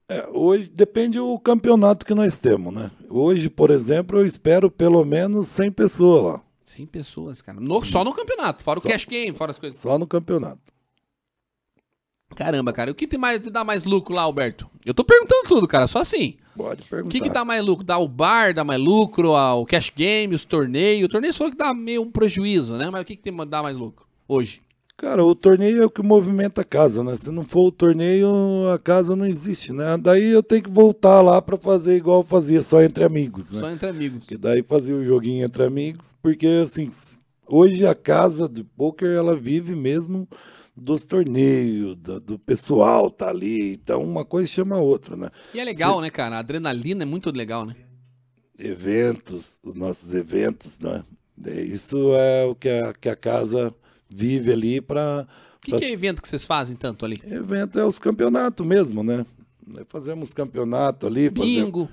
É, hoje depende do campeonato que nós temos, né? Hoje, por exemplo, eu espero pelo menos 100 pessoas lá, 100 pessoas, cara. No- só no campeonato, fora Só- o cash game, fora as coisas. só no campeonato. Caramba, cara. O que te, mais, te dá mais lucro lá, Alberto? Eu tô perguntando tudo, cara, só assim. Pode O perguntar. que, que dá mais lucro? Dá o bar, dá mais lucro, o cash game, os torneios. O torneio só que dá meio um prejuízo, né? Mas o que, que tem, dá mais lucro hoje? Cara, o torneio é o que movimenta a casa, né? Se não for o torneio, a casa não existe, né? Daí eu tenho que voltar lá para fazer igual eu fazia, só entre amigos, né? Só entre amigos. Que daí fazia o joguinho entre amigos, porque assim, hoje a casa de poker ela vive mesmo dos torneios, do, do pessoal tá ali, então uma coisa chama a outra, né? E é legal, né, cara? A adrenalina é muito legal, né? Eventos, os nossos eventos, né? É, Isso é o que a, que a casa vive ali para O que, que é evento que vocês fazem tanto ali? evento é os campeonatos mesmo, né? Nós fazemos campeonato ali, fazemos... Bingo.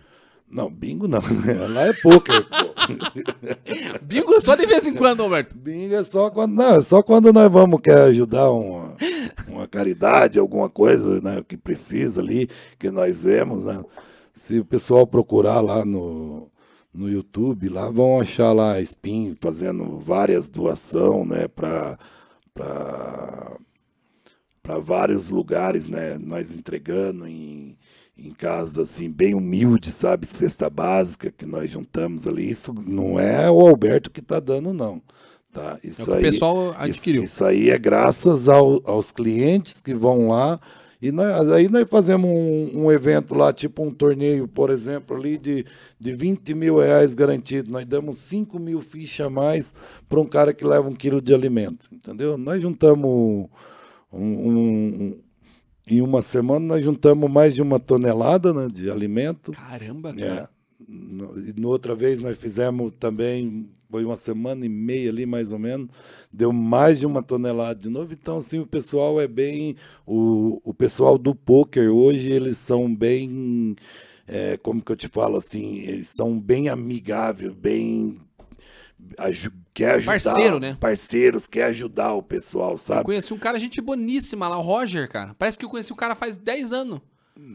Não, bingo não, né? Lá é poker. Bingo só de vez em quando, Alberto. Bingo é só quando, não, é só quando nós vamos quer ajudar uma, uma caridade, alguma coisa, né, que precisa ali, que nós vemos, né? Se o pessoal procurar lá no, no YouTube, lá vão achar lá a Spin fazendo várias doações, né, para para vários lugares, né? Nós entregando em, em casas assim bem humildes, sabe? Cesta básica que nós juntamos ali. Isso não é o Alberto que está dando, não. Tá? É Isso o que o aí, pessoal isso, adquiriu. isso aí é graças ao- aos clientes que vão lá. E nós, aí nós fazemos um, um evento lá, tipo um torneio, por exemplo, ali de, de 20 mil reais garantido. Nós damos 5 mil fichas a mais para um cara que leva um quilo de alimento. Entendeu? Nós juntamos um- um- em uma semana nós juntamos mais de uma tonelada né, de alimento. Caramba, É. cara. No, e outra vez nós fizemos também, foi uma semana e meia ali mais ou menos, deu mais de uma tonelada de novo. Então, assim, o pessoal é bem. O, o pessoal do poker hoje, eles são bem. é, como que eu te falo assim? Eles são bem amigáveis, bem. quer ajudar, Parceiro, né? Parceiros, quer ajudar o pessoal, Eu sabe? conheci um cara, gente boníssima lá, o Roger, cara. Parece que eu conheci o cara faz 10 anos.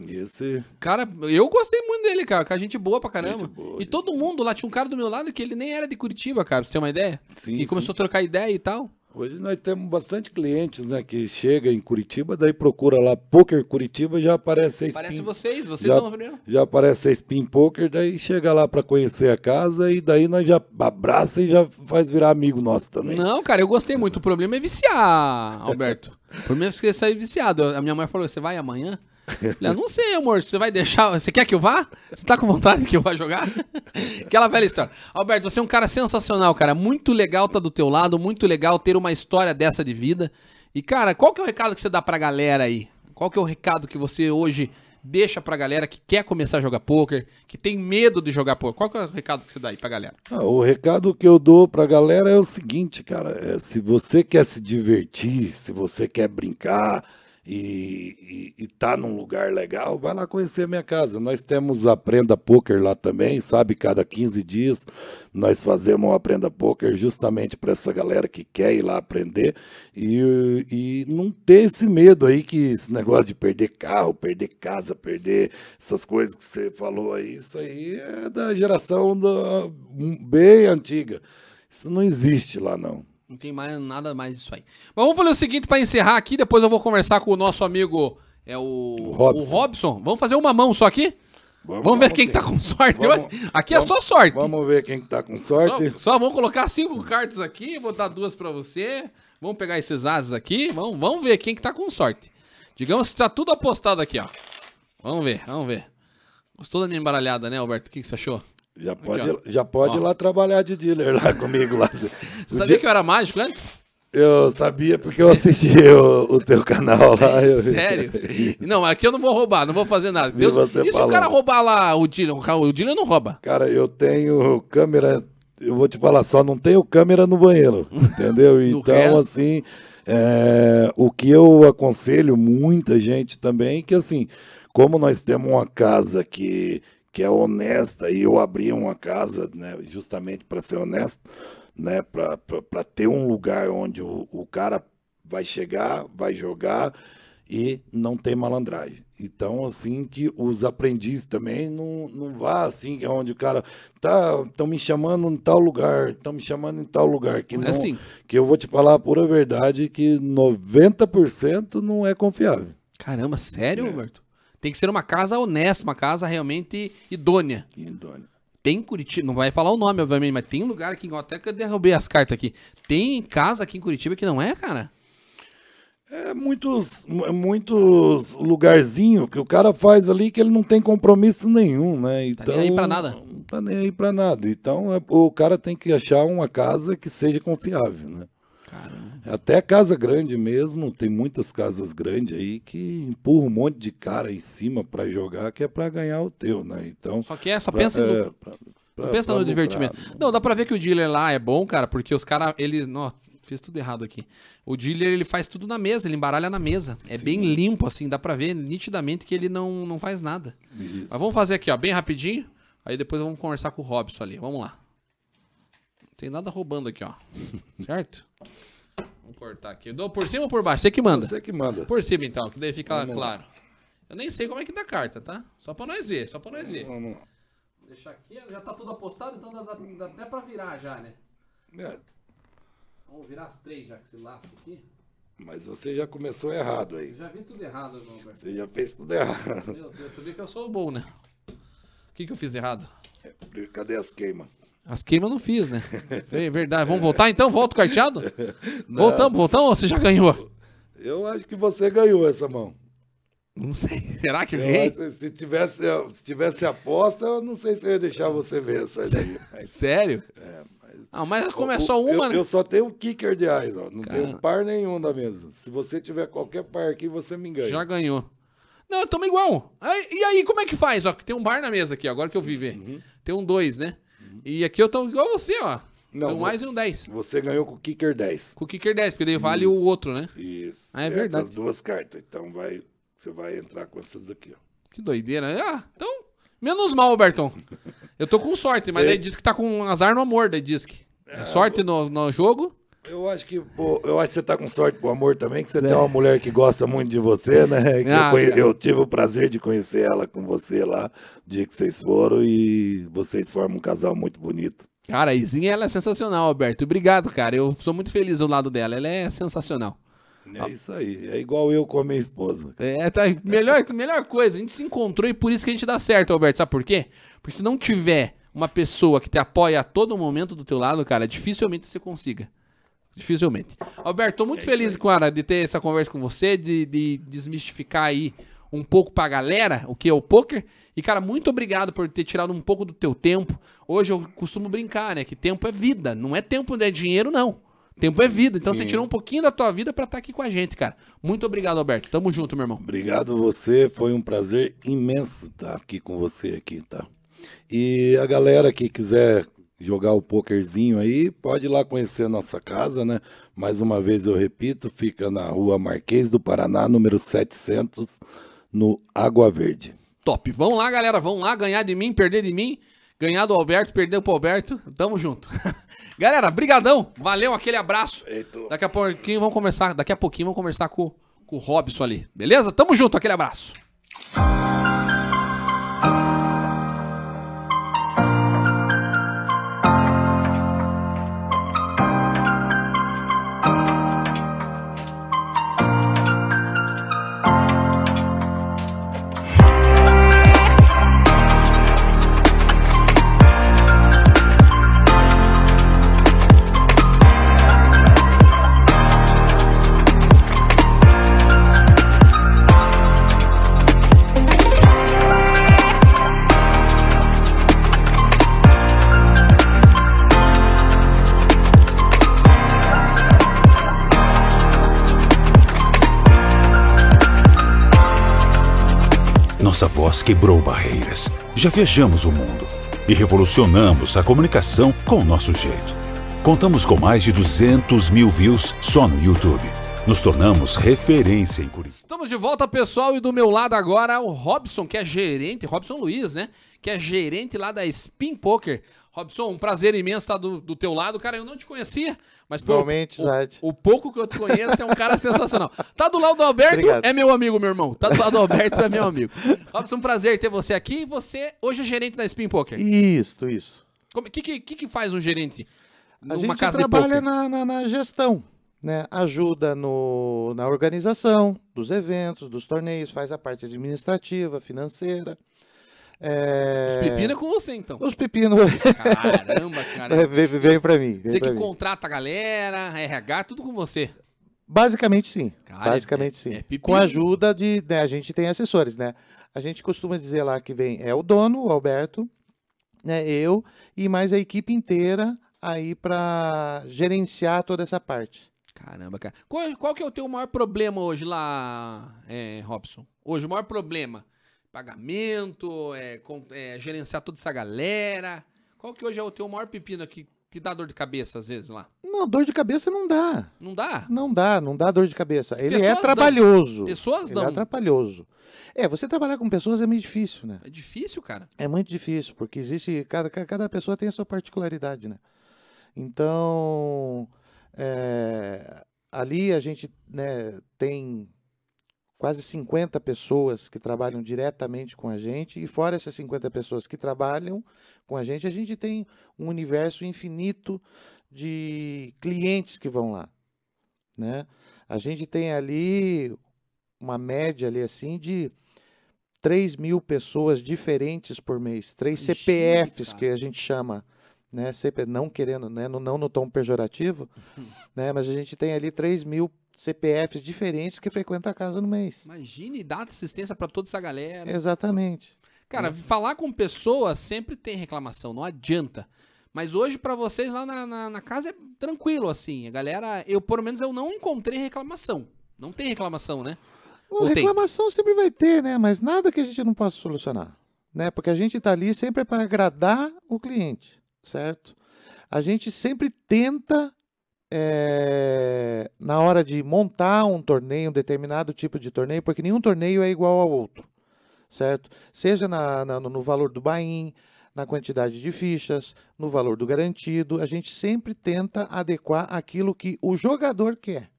Esse. Cara, eu gostei muito dele, cara. Cara, gente boa pra caramba. Boa, e todo mundo lá, tinha um cara do meu lado que ele nem era de Curitiba, cara, pra você ter uma ideia. Sim, e sim. começou a trocar ideia e tal. Hoje nós temos bastante clientes, né, que chega em Curitiba, daí procura lá Poker Curitiba, já aparece a Parece Spin, vocês, vocês já, são os primeiros. já aparece a Spin Poker, daí chega lá para conhecer a casa e daí nós já abraça e já faz virar amigo nosso também. Não, cara, eu gostei muito. O problema é viciar, Alberto. o problema é você sair viciado. A minha mãe falou: você vai amanhã? "Ah, não sei, amor. Você vai deixar. Você quer que eu vá? Você tá com vontade que eu vá jogar? Aquela velha história. Alberto, você é um cara sensacional, cara. Muito legal tá do teu lado, muito legal ter uma história dessa de vida. E, cara, qual que é o recado que você dá pra galera aí? Qual que é o recado que você hoje deixa pra galera que quer começar a jogar poker, que tem medo de jogar poker? Qual que é o recado que você dá aí pra galera? Ah, o recado que eu dou pra galera é o seguinte, cara, é, se você quer se divertir, se você quer brincar, e, e, e tá num lugar legal, vai lá conhecer a minha casa. Nós temos a Aprenda Poker lá também, sabe? Cada 15 dias nós fazemos o Aprenda Poker justamente para essa galera que quer ir lá aprender e, e não ter esse medo aí que esse negócio de perder carro, perder casa, perder essas coisas que você falou aí, isso aí é da geração da, bem antiga. Isso não existe lá não. Não tem mais nada mais disso aí. Mas vamos fazer o seguinte para encerrar aqui, depois eu vou conversar com o nosso amigo é o, o, Robson. o Robson. Vamos fazer uma mão só aqui? Vamos, vamos ver vamos quem sim. tá com sorte. Vamos, aqui é só sorte. Vamos ver quem tá com sorte. Só, só vamos colocar cinco cartas aqui, vou dar duas para você. Vamos pegar esses ases aqui, vamos, vamos ver quem que tá com sorte. Digamos que tá tudo apostado aqui, ó. Vamos ver, vamos ver. Gostou da minha embaralhada, né, Alberto? O que, que você achou? Já pode, Aqui, já pode ir lá trabalhar de dealer lá comigo. Lá. Você sabia dia... que eu era mágico antes? Eu sabia porque eu assisti o, o teu canal lá. Eu... Sério? Não, aqui eu não vou roubar, não vou fazer nada. Deus... E se o cara roubar lá o dealer? O dealer não rouba. Cara, eu tenho câmera, eu vou te falar, só não tenho câmera no banheiro, entendeu? então, resto... assim, é, o que eu aconselho muita gente também, que assim, como nós temos uma casa que que é honesta, e eu abri uma casa né, justamente para ser honesto, né, para ter um lugar onde o, o cara vai chegar, vai jogar e não tem malandragem. Então, assim, que os aprendizes também não, não vá assim, é onde o cara tá, estão me chamando em tal lugar, estão me chamando em tal lugar, que é não, assim. que eu vou te falar a pura verdade que 90% não é confiável. Caramba, sério, é. Roberto? Tem que ser uma casa honesta, uma casa realmente idônea. Idônea. Tem Curitiba, não vai falar o nome, obviamente, mas tem um lugar aqui, até que eu derrubei as cartas aqui. Tem casa aqui em Curitiba que não é, cara? É muitos, muitos lugarzinhos que o cara faz ali que ele não tem compromisso nenhum, né? Então, tá nem aí pra nada. Não tá nem aí pra nada. Então é, o cara tem que achar uma casa que seja confiável, né? Caramba. Até casa grande mesmo, tem muitas casas grandes aí que empurram um monte de cara em cima para jogar, que é para ganhar o teu, né? Então. Só que é, só pra, pensa no. É, pra, pra, não pensa no divertimento. Não, dá pra ver que o dealer lá é bom, cara, porque os caras, ele. Não, fiz tudo errado aqui. O dealer, ele faz tudo na mesa, ele embaralha na mesa. É Sim. bem limpo, assim, dá pra ver nitidamente que ele não, não faz nada. Isso. Mas vamos fazer aqui, ó, bem rapidinho. Aí depois vamos conversar com o Robson ali. Vamos lá. Tem nada roubando aqui, ó. certo? Vamos cortar aqui. dou por cima ou por baixo? Você que manda. Você que manda. Por cima, então, que daí fica Vamos claro. Lá. Eu nem sei como é que dá carta, tá? Só pra nós ver, só pra nós ver. Vamos lá. Deixar aqui, já tá tudo apostado, então dá, dá, até pra virar já, né? É. Vamos virar as três já que se lasca aqui. Mas você já começou errado aí. já vi tudo errado, meu Você já fez tudo errado. Meu Deus, tu vê que eu sou bom, né? O que, que eu fiz errado? É, cadê as queimas? As queimas eu não fiz, né? É verdade. Vamos voltar então? Volta o carteado? Não. Voltamos, voltamos ou você já ganhou? Eu acho que você ganhou essa mão. Não sei. Será que ganhei? Se tivesse, se tivesse aposta, eu não sei se eu ia deixar você ver essa daí. Sério? É, mas... Ah, mas como é só uma, eu, né? Eu só tenho kicker de eyes, ó. Não Cara... tenho par nenhum da mesa. Se você tiver qualquer par aqui, você me ganha. Já ganhou. Não, tamo igual. e aí, como é que faz? Ó, tem um bar na mesa aqui, agora que eu vi ver. Uhum. Tem um dois, né? E aqui eu tô igual você, ó. Não, então mais um 10. Você ganhou com o Kicker 10. Com o Kicker 10, porque daí vale Isso. o outro, né? Isso. Ah, é, é verdade. As duas cartas. Então vai, você vai entrar com essas aqui, ó. Que doideira. Né? Ah, então, menos mal, Bertão. Eu tô com sorte, mas é. daí diz que tá com azar no amor, daí diz que. É, sorte no, no jogo. Eu acho que pô, eu acho que você tá com sorte pro amor também, que você é. tem uma mulher que gosta muito de você, né? Ah, eu, eu, tive o prazer de conhecer ela com você lá, no dia que vocês foram, e vocês formam um casal muito bonito. Cara, a Izinha, ela é sensacional, Alberto. Obrigado, cara. Eu sou muito feliz do lado dela. Ela é sensacional. É isso aí. É igual eu com a minha esposa. É, tá. Melhor, melhor coisa. A gente se encontrou e por isso que a gente dá certo, Alberto. Sabe por quê? Porque se não tiver uma pessoa que te apoia a todo momento do teu lado, cara, dificilmente você consiga. Dificilmente. Alberto, tô muito é feliz, cara, de ter essa conversa com você, de, de desmistificar aí um pouco pra galera o que é o poker. E, cara, muito obrigado por ter tirado um pouco do teu tempo. Hoje eu costumo brincar, né? Que tempo é vida. Não é tempo de é dinheiro, não. Tempo é vida. Então Sim. você tirou um pouquinho da tua vida para estar tá aqui com a gente, cara. Muito obrigado, Alberto. Tamo junto, meu irmão. Obrigado você. Foi um prazer imenso estar aqui com você aqui, tá? E a galera que quiser jogar o pokerzinho aí, pode ir lá conhecer a nossa casa, né? Mais uma vez eu repito, fica na rua Marquês do Paraná, número 700, no Água Verde. Top. Vão lá, galera. Vão lá ganhar de mim, perder de mim. Ganhar do Alberto, perder pro Alberto. Tamo junto. galera, brigadão. Valeu, aquele abraço. Eito. Daqui a pouquinho vamos conversar, daqui a pouquinho vamos conversar com, com o Robson ali. Beleza? Tamo junto, aquele abraço. Nossa voz quebrou barreiras. Já viajamos o mundo e revolucionamos a comunicação com o nosso jeito. Contamos com mais de 200 mil views só no YouTube. Nos tornamos referência em Curitiba. Estamos de volta, pessoal, e do meu lado agora o Robson, que é gerente, Robson Luiz, né? Que é gerente lá da Spin Poker. Robson, um prazer imenso estar do, do teu lado. Cara, eu não te conhecia, mas pô, Igualmente, o, o pouco que eu te conheço é um cara sensacional. Tá do lado do Alberto, Obrigado. é meu amigo, meu irmão. Tá do lado do Alberto, é meu amigo. Robson, um prazer ter você aqui. E você hoje é gerente da Spin Poker. Isso, isso. O que, que, que, faz um gerente A numa gente casa de trabalha na, na, na gestão, né? Ajuda no, na organização dos eventos, dos torneios, faz a parte administrativa, financeira. É... Os pepino é com você, então. Os pepinos Caramba, cara. vem, vem pra mim. Vem Você pra que mim. contrata a galera, RH, tudo com você. Basicamente sim. Cara, Basicamente é- sim. é. Com a ajuda de. né, a gente tem assessores, né? A gente costuma dizer lá que vem é o dono, o Alberto, né? Eu e mais a equipe inteira aí para gerenciar toda essa parte. Caramba, cara. Qual, qual que é o teu maior problema hoje lá, é, Robson? Hoje, o maior problema? Pagamento, é, com- é, gerenciar toda essa galera. Qual que hoje é o teu maior pepino aqui que dá dor de cabeça às vezes lá? Não, dor de cabeça não dá. Não dá? Não dá, não dá dor de cabeça. Ele Pessoas é dão. trabalhoso. Pessoas Ele é dão. atrapalhoso. É, você trabalhar com pessoas é meio difícil, né? É difícil, cara. É muito difícil, porque existe. Cada, ca- cada pessoa tem a sua particularidade, né? Então. é, ali a gente né, tem quase 50 pessoas que trabalham diretamente com a gente, e fora essas 50 pessoas que trabalham com a gente, a gente tem um universo infinito de clientes que vão lá. Né? A gente tem ali uma média ali assim de 3 mil pessoas diferentes por mês, três CPFs cara. que a gente chama, né? CP, não querendo, né? Não, não no tom pejorativo, né? Mas a gente tem ali 3 mil CPFs diferentes que frequentam a casa no mês. Imagine dar assistência pra toda essa galera. Exatamente. Cara, falar com pessoas sempre tem reclamação, não adianta. Mas hoje, pra vocês lá na, na, na casa, é tranquilo, assim. A galera, eu, pelo menos, eu não encontrei reclamação. Não tem reclamação, né? Bom, Ou tem? reclamação sempre vai ter, né? Mas nada que a gente não possa solucionar, né? Porque a gente está ali sempre para agradar o cliente, certo? A gente sempre tenta, eh, na hora de montar um torneio, um determinado tipo de torneio, porque nenhum torneio é igual ao outro, certo? Seja na, na- no valor do buy-in, na quantidade de fichas, no valor do garantido, a gente sempre tenta adequar aquilo que o jogador quer,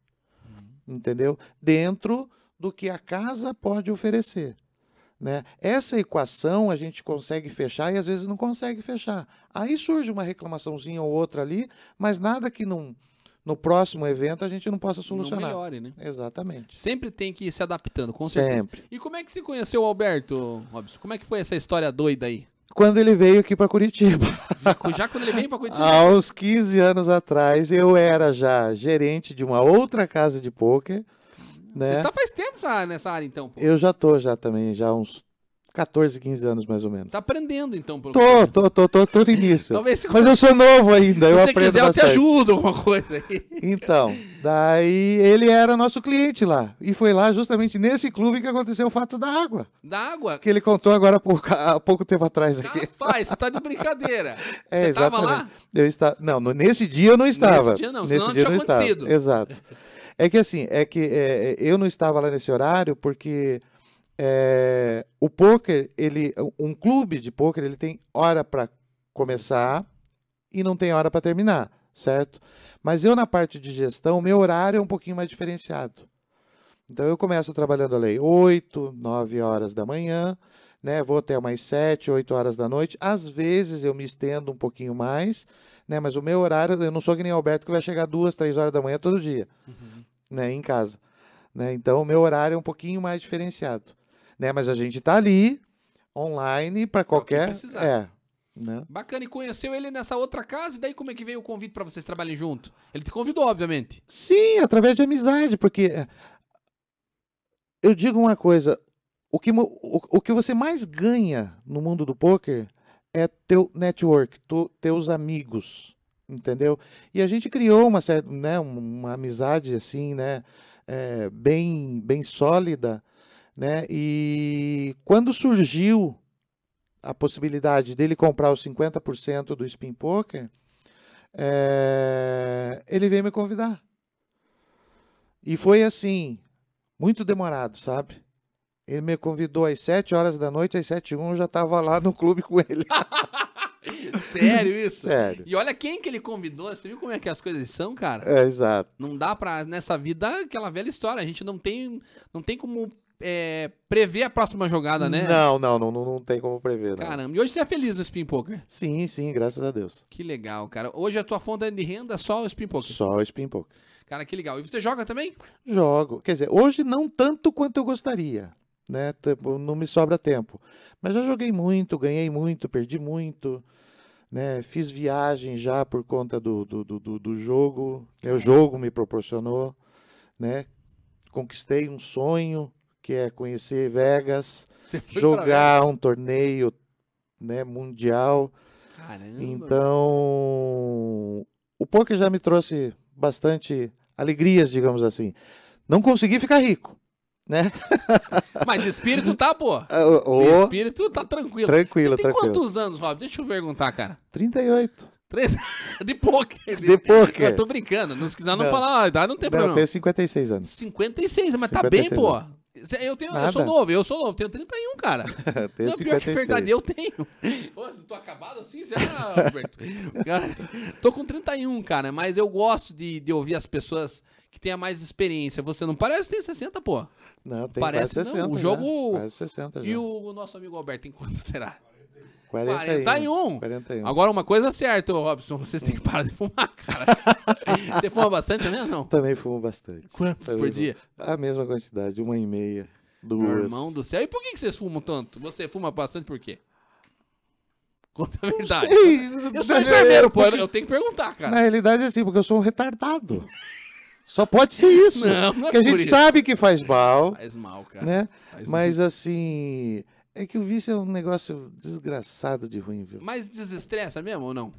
entendeu? Dentro do que a casa pode oferecer. Né? Essa equação a gente consegue fechar e às vezes não consegue fechar. Aí surge uma reclamaçãozinha ou outra ali, mas nada que num, no próximo evento a gente não possa Não solucionar. melhore, né? Exatamente. Sempre tem que ir se adaptando, com certeza. Sempre. E como é que você conheceu o Alberto, Robson? Como é que foi essa história doida aí? Quando ele veio aqui para Curitiba, Já, quando ele veio pra Curitiba? há uns 15 anos atrás, eu era já gerente de uma outra casa de pôquer. Você Né? tá faz tempo nessa, área, então. Pô. Eu já tô já também, já há uns 14, 15 anos mais ou menos. Tá aprendendo, então. Pelo Tô, tô, tô, tô, tô no início. Talvez se Mas eu sou novo ainda, se eu você aprendo quiser, eu te ajudo alguma coisa aí. Então, daí ele era nosso cliente lá. E foi lá justamente nesse clube que aconteceu o fato da água. Da água. Que ele contou agora há pouco, há pouco tempo atrás aqui. Rapaz, você tá de brincadeira. É, você tava exatamente. lá? Eu estava, não, nesse dia eu não estava. dia não, nesse senão não dia tinha não estava. acontecido. Exato. É que assim, é que é, eu não estava lá nesse horário porque é, o poker, ele, um clube de poker, ele tem hora para começar e não tem hora para terminar, certo? Mas eu na parte de gestão, meu horário é um pouquinho mais diferenciado. Então eu começo trabalhando ali 8, 9 horas da manhã, né? Vou até umas 7, 8 horas da noite. Às vezes eu me estendo um pouquinho mais, né? Mas o meu horário, eu não sou que nem Alberto que vai chegar 2, 3 horas da manhã todo dia, né? Em casa. Né? Então o meu horário é um pouquinho mais diferenciado. Né? Mas a gente tá ali, online, para qualquer. precisar. É. Né? Bacana, e conheceu ele nessa outra casa, e daí como é que veio o convite pra vocês trabalharem junto? Ele te convidou, obviamente. Sim, através de amizade, porque é, eu digo uma coisa, o que, o, o que você mais ganha no mundo do poker é teu network, tu- teus amigos, entendeu? E a gente criou uma certa, né, um- uma amizade assim, né, é, bem, bem sólida, né? E quando surgiu a possibilidade dele comprar os 50% do Spin Poker, é, ele veio me convidar. E foi assim, muito demorado, sabe? Ele me convidou às 7 horas da noite, às 7 e 1 eu já estava lá no clube com ele. Sério isso? Sério. E olha quem que ele convidou, você viu como é que as coisas são, cara? É, exato. Não dá pra, nessa vida, aquela velha história, a gente não tem, não tem como é, prever a próxima jogada, né? Não, não, não, não, tem como prever. Não. Caramba, e hoje você é feliz no Spin Poker? Sim, sim, graças a Deus. Que legal, cara. Hoje a tua fonte de renda é só o Spin Poker. Só o Spin Poker. Cara, que legal. E você joga também? Jogo. Quer dizer, hoje não tanto quanto eu gostaria. Né? Não me sobra tempo. Mas já joguei muito, ganhei muito, perdi muito. Né? Fiz viagem já por conta do, do, do, do- jogo. O jogo me proporcionou. Né? Conquistei um sonho, que é conhecer Vegas, jogar um torneio né, mundial. Caramba. Então, o poker já me trouxe bastante alegrias, digamos assim. Não consegui ficar rico, né? Mas de espírito tá, pô. Ah, De ô, espírito tá tranquilo. Tranquilo, Você tem tranquilo. quantos anos, Rob? Deixa eu perguntar, cara. 38. Três... De poker. De poker. Eu tô brincando. Não, se quiser não, Não. falar a idade, não tem Não, problema. eu tenho 56 anos. 56, mas tá bem, 56 pô. Eu, tenho, eu sou novo, eu sou novo, tenho 31, cara. tenho não, pior que é 56. verdade, eu tenho. Eu tô acabado assim, será, Roberto? Cara, tô com 31, cara, mas eu gosto de, de ouvir as pessoas que tenham mais experiência. Você não parece tem 60, pô. Não, tem Parece quase não, 60 o jogo- Quase 60 já. E o nosso amigo Alberto, em quanto será? 41. 41. 41. Agora, uma coisa certa, ô, Robson, vocês têm que parar de fumar, cara. Você fuma bastante também ou não? Também fumo bastante. Quantos Também por fumo. dia? A mesma quantidade, uma e meia, duas. Meu irmão do céu. E por que que vocês fumam tanto? Você fuma bastante por quê? Conta a verdade. Sei, Eu sou é, enfermeiro, pô. Eu tenho que perguntar, cara. Na realidade é assim, porque eu sou um retardado. Só pode ser isso. Não, não é Porque a por gente isso. sabe que faz mal, Faz mal, cara. né? Faz Mas assim, é que o vício é um negócio desgraçado de ruim, viu? Mas desestressa mesmo ou não?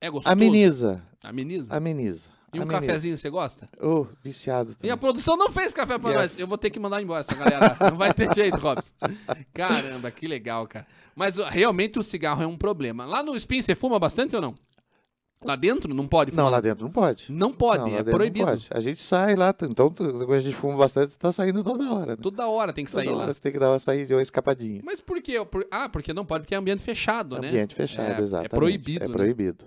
É gostoso? Ameniza, Ameniza? ameniza. E um ameniza. cafezinho você gosta? Ô, viciado E também. a produção não fez café pra Yes. nós. Eu vou ter que mandar embora essa galera. Não vai ter jeito, Robson. Caramba, que legal, cara. Mas realmente o cigarro é um problema. Lá no Spin você fuma bastante ou não? Lá dentro não pode fumar? Não, lá dentro não pode. Não pode, Não, é proibido. pode. A gente sai lá, então quando a gente fuma bastante, tá saindo toda hora. Né? Toda hora tem que Toda sair hora lá. você tem que dar uma saída, uma escapadinha. Mas por quê? Ah, porque não pode, porque é ambiente fechado, né? Ambiente fechado, É- exatamente. É proibido, É né? proibido.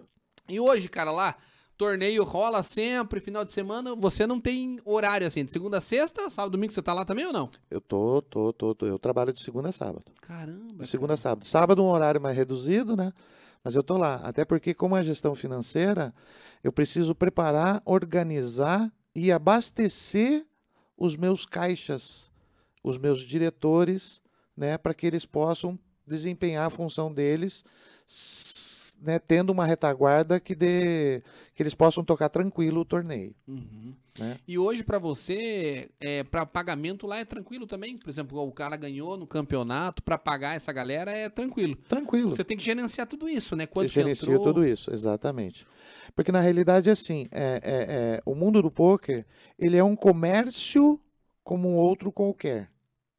E hoje, cara, lá, torneio rola sempre, final de semana, você não tem horário assim, de segunda a sexta, sábado, domingo você tá lá também ou não? Eu tô, tô, tô, tô. Eu trabalho de segunda a sábado. Caramba. De segunda a sábado. Sábado um horário mais reduzido, né? Mas eu tô lá. Até porque, como é gestão financeira, eu preciso preparar, organizar e abastecer os meus caixas, os meus diretores, né? Para que eles possam desempenhar a função deles né, tendo uma retaguarda que dê que eles possam tocar tranquilo o torneio. Uhum. Né? E hoje pra você, é, para pagamento lá é tranquilo também? Por exemplo, o cara ganhou no campeonato, pra pagar essa galera é tranquilo. Tranquilo. Você tem que gerenciar tudo isso, né? Quanto gerencio entrou, tudo isso, exatamente. Porque na realidade, assim, é, é- é, o mundo do poker, ele é um comércio como um outro qualquer,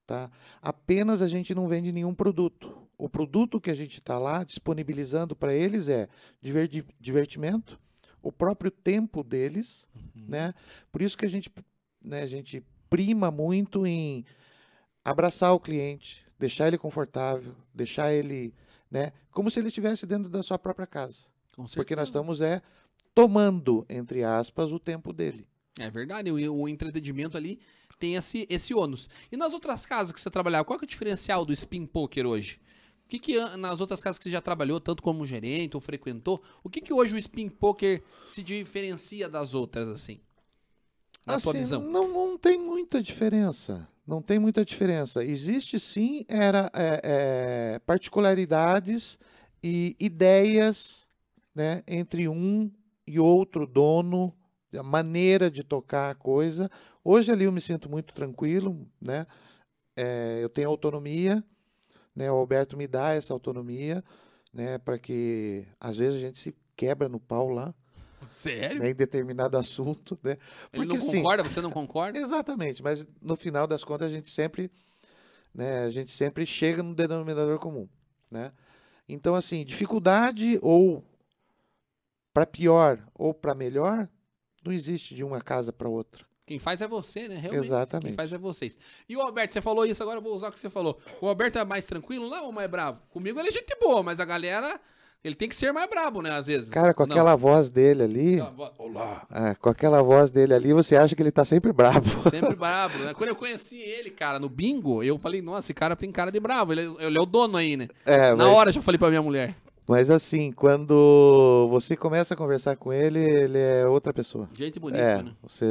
tá? Apenas a gente não vende nenhum produto. O produto que a gente está lá disponibilizando para eles é diverti- divertimento, o próprio tempo deles, né? Por isso que a gente, né, a gente prima muito em abraçar o cliente, deixar ele confortável, deixar ele, né, como se ele estivesse dentro da sua própria casa. Porque nós estamos é tomando, entre aspas, o tempo dele. É verdade, o, o entretenimento ali tem esse, esse ônus. E nas outras casas que você trabalhava, qual que é o diferencial do spin poker hoje? O que, que nas outras casas que você já trabalhou, tanto como gerente ou frequentou, o que, que hoje o spin poker se diferencia das outras, assim? Na tua Assim, visão. Não, não tem muita diferença. Não tem muita diferença. Existe sim era, é, é, particularidades e ideias né, entre um e outro dono, a maneira de tocar a coisa. Hoje ali eu me sinto muito tranquilo, né? É, eu tenho autonomia, né? O Alberto me dá essa autonomia, né? Para que às vezes a gente se quebra no pau lá, Sério? né, em determinado assunto, né? Ele não Porque, assim, concorda, você não concorda? Exatamente, mas no final das contas a gente sempre, né, a gente sempre chega no denominador comum, né? Então assim, dificuldade ou para pior ou para melhor não existe de uma casa para outra. Quem faz é você, né? Realmente. Quem Exatamente. faz é vocês. E o Alberto, você falou isso, agora eu vou usar o que você falou. O Alberto é mais tranquilo lá ou mais brabo? Comigo ele é gente boa, mas a galera, ele tem que ser mais brabo, né? Às vezes. Cara, com Não. aquela voz dele ali, Não, vo- Olá. é, com aquela voz dele ali, você acha que ele tá sempre bravo. Sempre brabo, né? Quando eu conheci ele, cara, no bingo, eu falei, nossa, esse cara tem cara de bravo. Ele, é- ele é o dono aí, né? É, Na mas, hora já falei pra minha mulher. Mas assim, quando você começa a conversar com ele, ele é outra pessoa. Gente bonita, É, né? você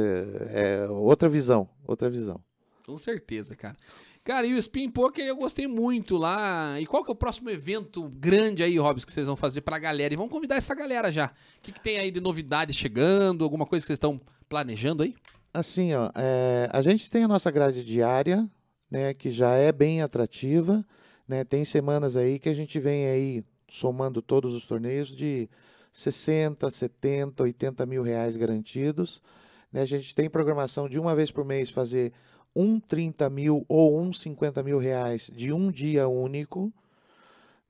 é outra visão, outra visão. Com certeza, cara. Cara, e o Spin Poker eu gostei muito lá. E qual que é o próximo evento grande aí, Robson, que vocês vão fazer pra galera? E vamos convidar essa galera já. O que, que tem aí de novidade chegando? Alguma coisa que vocês estão planejando aí? Assim, ó, é, a gente tem a nossa grade diária, né, que já é bem atrativa, né, tem semanas aí que a gente vem aí somando todos os torneios de 60, 70, 80 mil reais garantidos, né, a gente tem programação de uma vez por mês fazer um 30 mil ou um 50 mil reais de um dia único,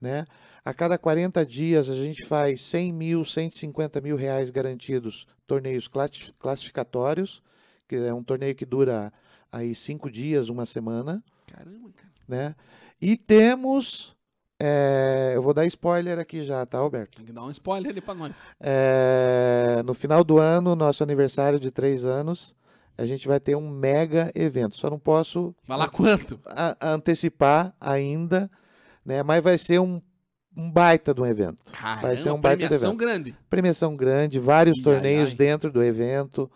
né, a cada 40 dias a gente faz 100 mil, 150 mil reais garantidos torneios classi- classificatórios, que é um torneio que dura aí cinco dias, uma semana, Caramba, cara. né? E temos, é, eu vou dar spoiler aqui já, tá, Alberto? Tem que dar um spoiler ali pra nós. É, no final do ano, nosso aniversário de três anos, a gente vai ter um mega evento. Só não posso Vai lá quanto? a- antecipar ainda, né? Mas vai ser um, um baita de um evento. Caramba, ser um baita premiação evento. grande. Premiação grande, vários Ai, torneios ai. dentro do evento,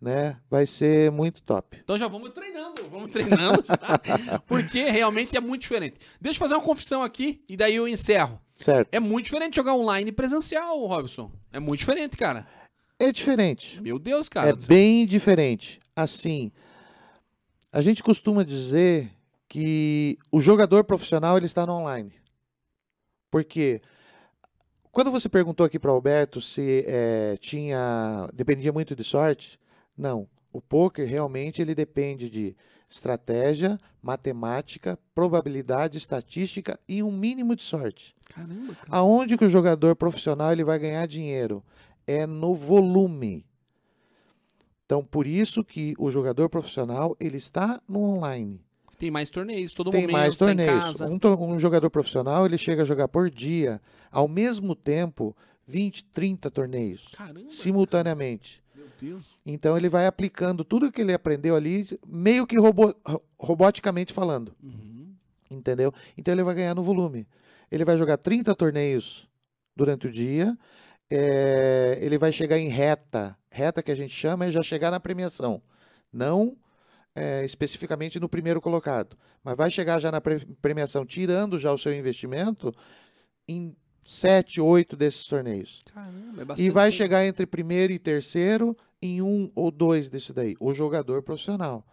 né? Vai ser muito top. Então já vamos treinando, vamos treinando, tá? porque realmente é muito diferente. Deixa eu fazer uma confissão aqui e daí eu encerro. Certo? É muito diferente jogar online e presencial, Robson. É muito diferente, cara. É diferente. Meu Deus, cara. é do céu. bem diferente. Assim, a gente costuma dizer que o jogador profissional ele está no online. Porque quando você perguntou aqui para Alberto se eh, tinha dependia muito de sorte, não. O poker realmente ele depende de estratégia, matemática, probabilidade, estatística e um mínimo de sorte. Caramba, cara. Aonde que o jogador profissional ele vai ganhar dinheiro? É no volume. Então, por isso que o jogador profissional ele está no online. Tem mais torneios, todo Tem momento, mais tá em torneios. casa. Um, to- um jogador profissional ele chega a jogar por dia, ao mesmo tempo, 20, 30 torneios, Caramba, simultaneamente. meu Deus. Então, ele vai aplicando tudo que ele aprendeu ali, meio que robo- ro- roboticamente falando. Uhum. Entendeu? Então ele vai ganhar no volume. Ele vai jogar 30 torneios durante o dia. é, ele vai chegar em reta. Reta que a gente chama é já chegar na premiação. Não é, especificamente no primeiro colocado. Mas vai chegar já na pre- premiação, tirando já o seu investimento em sete, oito desses torneios. Caramba, é E vai chegar entre primeiro e terceiro em um ou dois desse daí, o jogador profissional.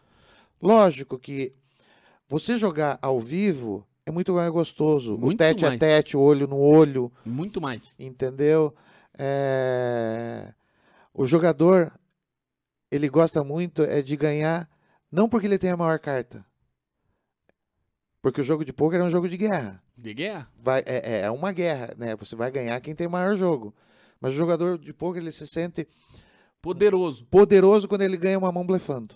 Lógico que você jogar ao vivo é muito mais gostoso. Muito o tete mais. a tete, olho no olho, Muito mais. entendeu? É, O jogador, ele gosta muito é de ganhar, não porque ele tem a maior carta. Porque o jogo de pôquer é um jogo de guerra De guerra? vai, é, é- é uma guerra, né? Você vai ganhar quem tem o maior jogo. Mas o jogador de poker ele se sente Poderoso. poderoso quando ele ganha uma mão blefando.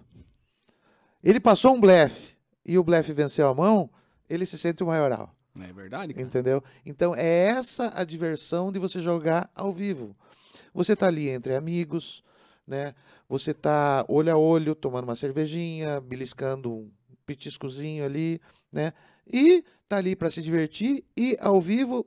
Ele passou um blefe e o blefe venceu a mão, ele se sente o maioral, É verdade, cara. entendeu? Então é essa a diversão de você jogar ao vivo. Você tá ali entre amigos, né? Você tá olho a olho, tomando uma cervejinha, beliscando um petiscozinho ali, né? E tá ali para se divertir e ao vivo,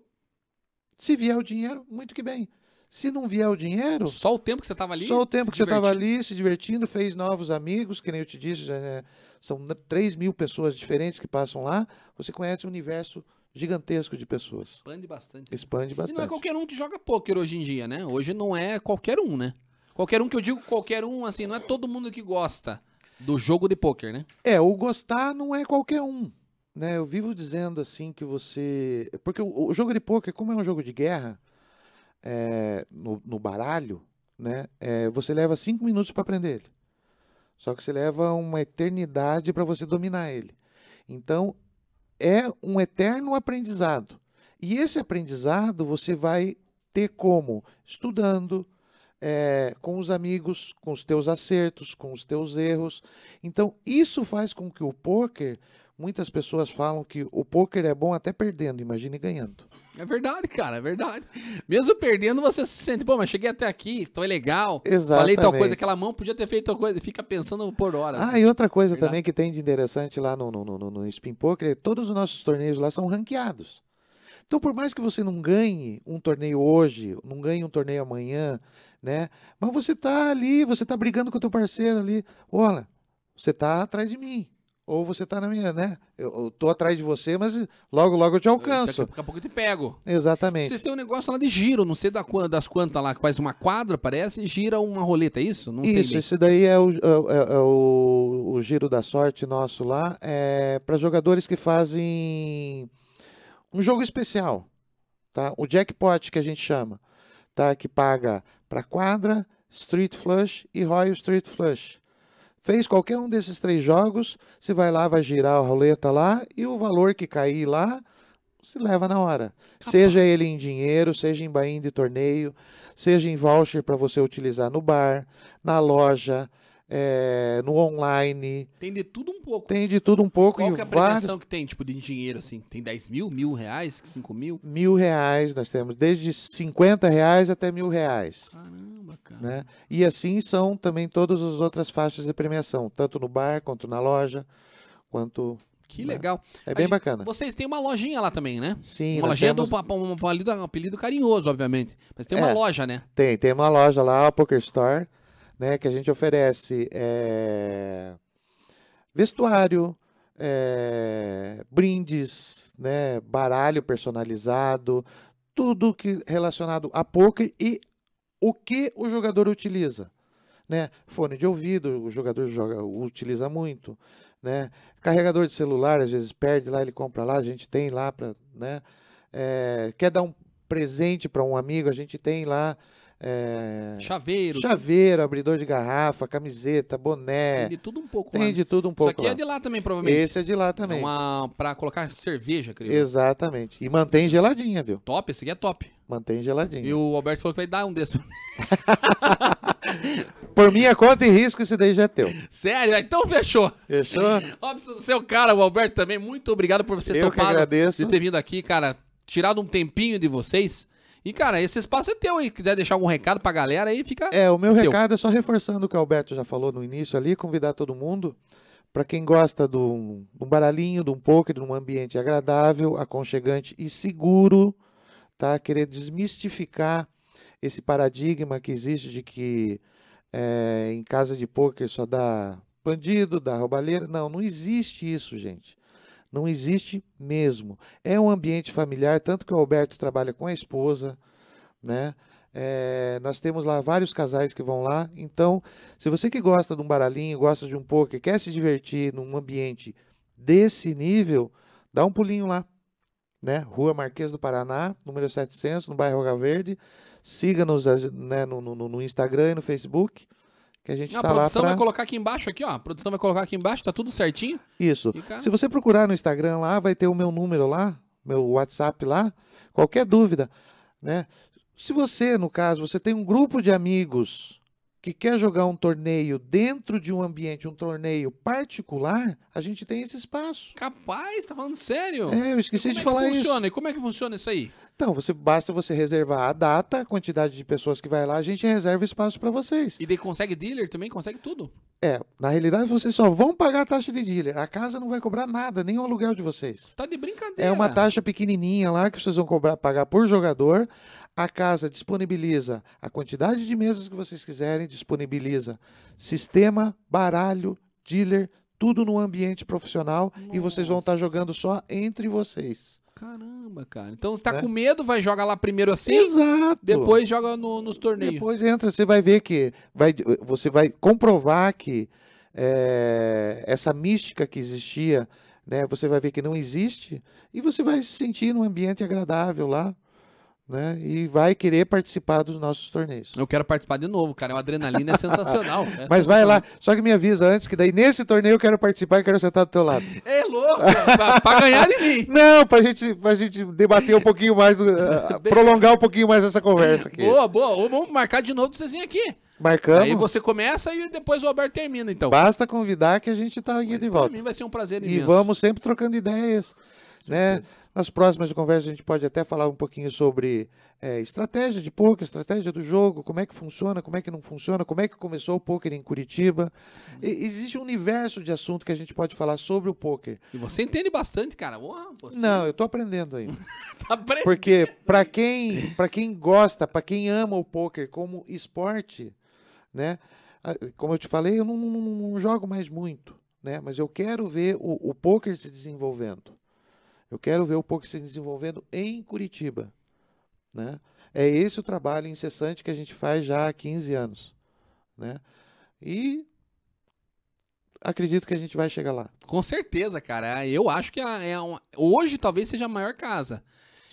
se vier o dinheiro, muito que bem. Se não vier o dinheiro, Só o tempo que você tava ali? só o tempo que você estava ali se divertindo, fez novos amigos, que nem eu te disse, já, é, são n- 3 mil pessoas diferentes que passam lá. Você conhece um universo gigantesco de pessoas. Expande bastante. Expande E não é bastante. qualquer um que joga pôquer hoje em dia, né? Hoje não é qualquer um, né? Qualquer um que eu digo qualquer um, assim, não é todo mundo que gosta do jogo de pôquer, né? É, o gostar não é qualquer um. Né? Eu vivo dizendo assim que você. Porque o, o jogo de pôquer, como é um jogo de guerra, é, no, no baralho, né? é, você leva cinco minutos para aprender ele. Só que você leva uma eternidade para você dominar ele. Então, é um eterno aprendizado. E esse aprendizado você vai ter como? Estudando, é, com os amigos, com os teus acertos, com os teus erros. Então, isso faz com que o poker, muitas pessoas falam que o poker é bom até perdendo, imagine ganhando. É verdade, cara, é verdade. Mesmo perdendo, você se sente, pô, mas cheguei até aqui, tô legal. Falei tal coisa, Exatamente. aquela mão podia ter feito tal coisa, e fica pensando por horas. Ah, e outra coisa também que tem de interessante lá no, no, no, no Spin Poker, é todos os nossos torneios lá são ranqueados. Então, por mais que você não ganhe um torneio hoje, não ganhe um torneio amanhã, né? Mas você tá ali, você tá brigando com o teu parceiro ali. Olha, você tá atrás de mim. Ou você tá na minha, né? Eu, eu tô atrás de você, mas logo, logo eu te alcanço. Daqui a pouco eu te pego. Exatamente. Vocês têm um negócio lá de giro, não sei da, das quantas lá, que faz uma quadra, parece, e gira uma roleta, é isso? Não Isso, esse daí é o, é- é o, o giro da sorte nosso lá. É para jogadores que fazem um jogo especial, tá? O jackpot que a gente chama, tá? Que paga para quadra, street flush e royal street flush. Fez qualquer um desses três jogos, você vai lá, vai girar a roleta lá e o valor que cair lá, se leva na hora. Seja ele em dinheiro, seja em bain de torneio, seja em voucher para você utilizar no bar, na loja, eh, no online. Tem de tudo um pouco. Tem de tudo um pouco Qual que é a vários premiação que tem, tipo, de dinheiro, assim? Tem 10 mil, mil reais, 5 mil? mil reais. Nós temos desde 50 reais até mil reais. Caramba, cara. Né? E assim são também todas as outras faixas de premiação, tanto no bar quanto na loja, quanto Que Né? legal. é bem Aí, bacana. Vocês têm uma lojinha lá também, né? Sim, uma lojinha temos- do um, um, apelido, um apelido carinhoso, obviamente. Mas tem uma É. loja, né? Tem, tem uma loja lá, a Poker Store, né, que a gente oferece é, vestuário, é, brindes, né, baralho personalizado, tudo que relacionado a poker e o que o jogador utiliza, né? Fone de ouvido, o jogador joga, utiliza muito, né? Carregador de celular, às vezes perde lá, ele compra lá, a gente tem lá para, né? É, quer dar um presente para um amigo, a gente tem lá é, Chaveiro. chaveiro, abridor de garrafa, camiseta, boné, Tem de tudo um pouco tem lá. de tudo um Isso pouco aqui lá. é de lá também, provavelmente. Esse é de lá também. É uma... Pra colocar cerveja, creio. Exatamente. E mantém geladinha, viu? Top, esse aqui é top. Mantém geladinha. E o Alberto falou que vai dar um desses. Por minha conta e risco, esse daí já é teu. Sério? Então fechou. Fechou? Óbvio, seu cara, o Alberto também, muito obrigado por vocês Eu toparem agradeço. de ter vindo aqui, cara, tirado um tempinho de vocês. E, cara, esse espaço é teu aí. Quiser deixar algum recado pra galera aí, fica. É, o meu Teu. recado é só reforçando o que o Alberto já falou no início ali, convidar todo mundo para quem gosta de um de um baralhinho, de um poker, de um ambiente agradável, aconchegante e seguro, tá? Querer desmistificar esse paradigma que existe de que é, em casa de poker só dá bandido, dá roubalheira. Não, não existe isso, gente. Não existe mesmo. É um ambiente familiar, tanto que o Alberto trabalha com a esposa, né? É, nós temos lá vários casais que vão lá. Então, se você que gosta de um baralhinho, gosta de um poker, quer se divertir num ambiente desse nível, dá um pulinho lá, né? Rua Marquês do Paraná, número 700, no bairro Roga Verde. Siga-nos né, no, no, no Instagram e no Facebook que a gente A tá lá produção pra... vai colocar aqui embaixo, aqui, ó. A produção vai colocar aqui embaixo, tá tudo certinho. Isso. Cara- Se você procurar no Instagram lá, vai ter o meu número lá, meu WhatsApp lá. Qualquer dúvida, né? Se você, no caso, você tem um grupo de amigos que quer jogar um torneio dentro de um ambiente, um torneio particular, a gente tem esse espaço. Capaz, tá falando sério? É, eu esqueci como de é falar que isso. funciona? E como é que funciona isso aí? Então, você basta você reservar a data, a quantidade de pessoas que vai lá, a gente reserva espaço para vocês. E daí consegue dealer também? Consegue tudo? É, na realidade vocês só vão pagar a taxa de dealer. A casa não vai cobrar nada, nem o aluguel de vocês. Tá de brincadeira. É uma taxa pequenininha lá que vocês vão cobrar, pagar por jogador. A casa disponibiliza a quantidade de mesas que vocês quiserem, disponibiliza sistema, baralho, dealer, tudo no ambiente profissional e vocês vão estar jogando só entre vocês. Caramba, cara. Então você tá Né? com medo, vai jogar lá primeiro assim, Exato. depois joga no- nos torneios. Depois entra, você vai ver que vai, você vai comprovar que é, essa mística que existia, né, você vai ver que não existe e você vai se sentir num ambiente agradável lá, né, e vai querer participar dos nossos torneios. Eu quero participar de novo, cara. A adrenalina é sensacional. é Mas vai sensacional. lá, só que me avisa antes que daí nesse torneio eu quero participar e quero sentar do teu lado. É louco, pra, pra ganhar de mim. Não, pra gente, pra gente debater um pouquinho mais, ah, prolongar um pouquinho mais essa conversa aqui. Boa, boa. Ou vamos marcar de novo vocês aqui. Marcamos. Aí você começa e depois o Alberto termina, então. Basta convidar que a gente tá aqui de Pra volta. mim vai ser um prazer E imenso. vamos sempre trocando ideias, né? certeza. Nas próximas conversas a gente pode até falar um pouquinho sobre é, estratégia de poker, estratégia do jogo, como é que funciona, como é que não funciona, como é que começou o poker em Curitiba. E- existe um universo de assunto que a gente pode falar sobre o poker. E você entende bastante, cara. Você Não, eu tô aprendendo ainda. tá pre- Porque para quem, para quem gosta, para quem ama o poker como esporte, né? Como eu te falei, eu não, não- não jogo mais muito, né? Mas eu quero ver o, o poker se desenvolvendo. Eu quero ver o poker se desenvolvendo em Curitiba, né? É esse o trabalho incessante que a gente faz já há 15 anos, né? E acredito que a gente vai chegar lá. Com certeza, cara. Eu acho que é é uma- hoje talvez seja a maior casa.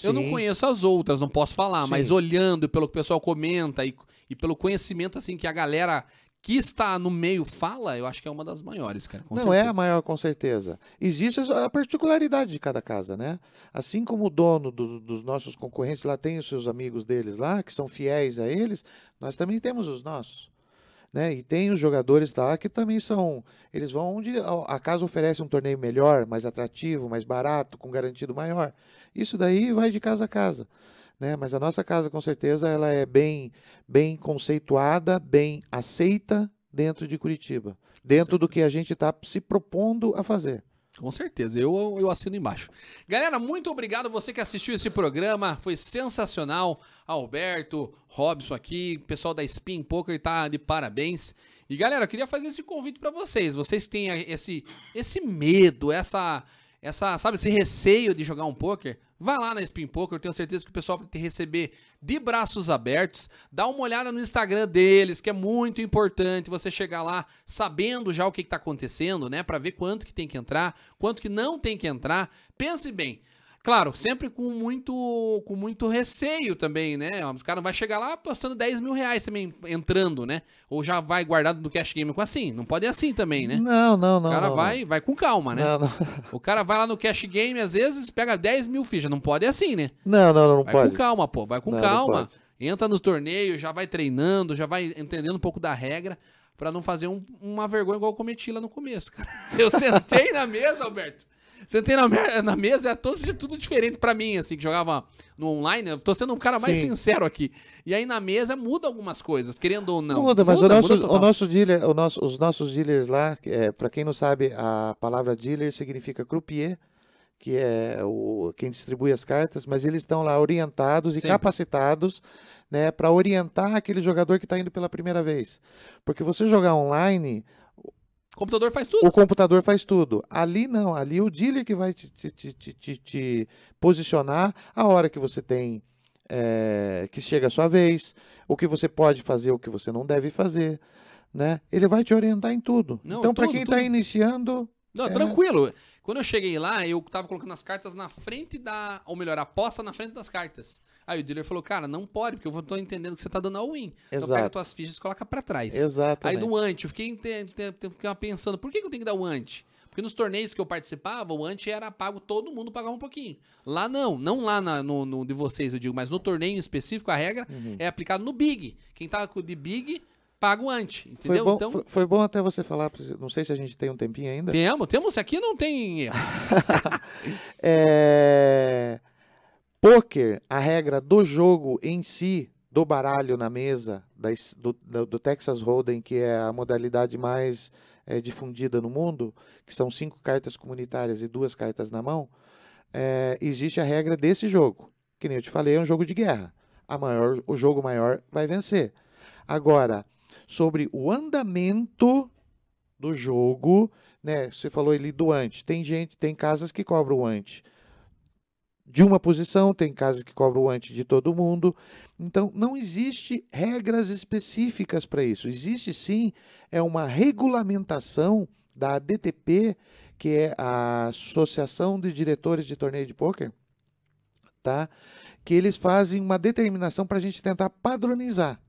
Eu não Sim. conheço as outras, não posso falar, mas Sim. olhando pelo que o pessoal comenta e, e pelo conhecimento assim que a galera que está no meio fala, eu acho que é uma das maiores, cara. não é certeza. a maior, com certeza. Existe a particularidade de cada casa, né? Assim como o dono do- dos nossos concorrentes lá tem os seus amigos deles lá, que são fiéis a eles, nós também temos os nossos. Né? E tem os jogadores lá que também são. Eles vão onde a casa oferece um torneio melhor, mais atrativo, mais barato, com garantido maior. Isso daí vai de casa a casa. Né? Mas a nossa casa, com certeza, ela é bem, bem conceituada, bem aceita dentro de Curitiba. Dentro do que a gente está se propondo a fazer. Com certeza, eu, eu assino embaixo. Galera, muito obrigado você que assistiu esse programa, foi sensacional. Alberto, Robson aqui, pessoal da Spin Poker tá de parabéns. E galera, eu queria fazer esse convite pra vocês. Vocês têm esse esse medo, essa essa, sabe, esse receio de jogar um poker, vai lá na Spin Poker, eu tenho certeza que o pessoal vai te receber de braços abertos. Dá uma olhada no Instagram deles, que é muito importante você chegar lá sabendo já o que, que tá acontecendo, né, Pra ver quanto que tem que entrar, quanto que não tem que entrar. Pense bem. Claro, sempre com muito, com muito receio também, né? O cara não vai chegar lá apostando 10 mil reais também entrando, né? Ou já vai guardado no cash game com assim. Não pode assim também, né? Não, não, não. o cara não, vai, vai com calma, né? Não, não, O cara vai lá no cash game, às vezes, pega 10 mil fichas. Não pode assim, né? não, não, não Vai pode. com calma, pô. Vai com Não, não calma. Entra nos torneios, já vai treinando, já vai entendendo um pouco da regra. Pra não fazer um- uma vergonha igual eu cometi lá no começo, cara. Eu sentei na mesa, Alberto. Sentei na, me- na mesa, era todo, de tudo diferente pra mim, assim, que jogava no online. Eu tô sendo um cara mais Sim. sincero aqui. E aí na mesa muda algumas coisas, querendo ou não. Muda, mas o, nosso, muda o nosso dealer, o nosso, os nossos dealers lá, é, para quem não sabe, a palavra dealer significa croupier, que é o, quem distribui as cartas, mas eles estão lá orientados e Sempre. capacitados né, para orientar aquele jogador que está indo pela primeira vez. Porque você jogar online, O computador faz tudo. O computador faz tudo. Ali não, ali o dealer que vai te, te- te- te- te- posicionar a hora que você tem, é, que chega a sua vez, o que você pode fazer, o que você não deve fazer, né? Ele vai te orientar em tudo. Não, então, para quem está iniciando, Não, É. tranquilo. Quando eu cheguei lá, eu tava colocando as cartas na frente da. Ou melhor, a aposta na frente das cartas. Aí o dealer falou, cara, não pode, porque eu tô entendendo que você tá dando all-in. Então Exato. pega tuas fichas e coloca pra trás. Aí exatamente. no ante, eu fiquei, ficava pensando, por que, que eu tenho que dar o ante? Porque nos torneios que eu participava, o ante era pago, todo mundo pagava um pouquinho. Lá não, não lá na- no, no de vocês, eu digo, mas no torneio em específico, a regra Uhum. é aplicada no Big. Quem tá de Big, paga o ante, Foi entendeu? bom, então, foi, foi bom até você falar, não sei se a gente tem um tempinho ainda. temos, temos, aqui não tem erro. É... Poker, a regra do jogo em si, do baralho na mesa, da es- do, do- Texas Hold'em, que é a modalidade mais é, difundida no mundo, que são cinco cartas comunitárias e duas cartas na mão, é, existe a regra desse jogo. Que nem eu te falei, é um jogo de guerra. A maior, o jogo maior vai vencer. Agora, sobre o andamento do jogo, né? Você falou ali do ante. Tem gente, tem casas que cobram o ante de uma posição, tem casas que cobram o ante de todo mundo. Então, não existe regras específicas para isso. Existe sim é uma regulamentação da ADTP, que é a Associação de Diretores de Torneio de Pôquer, tá? Que eles fazem uma determinação para a gente tentar padronizar,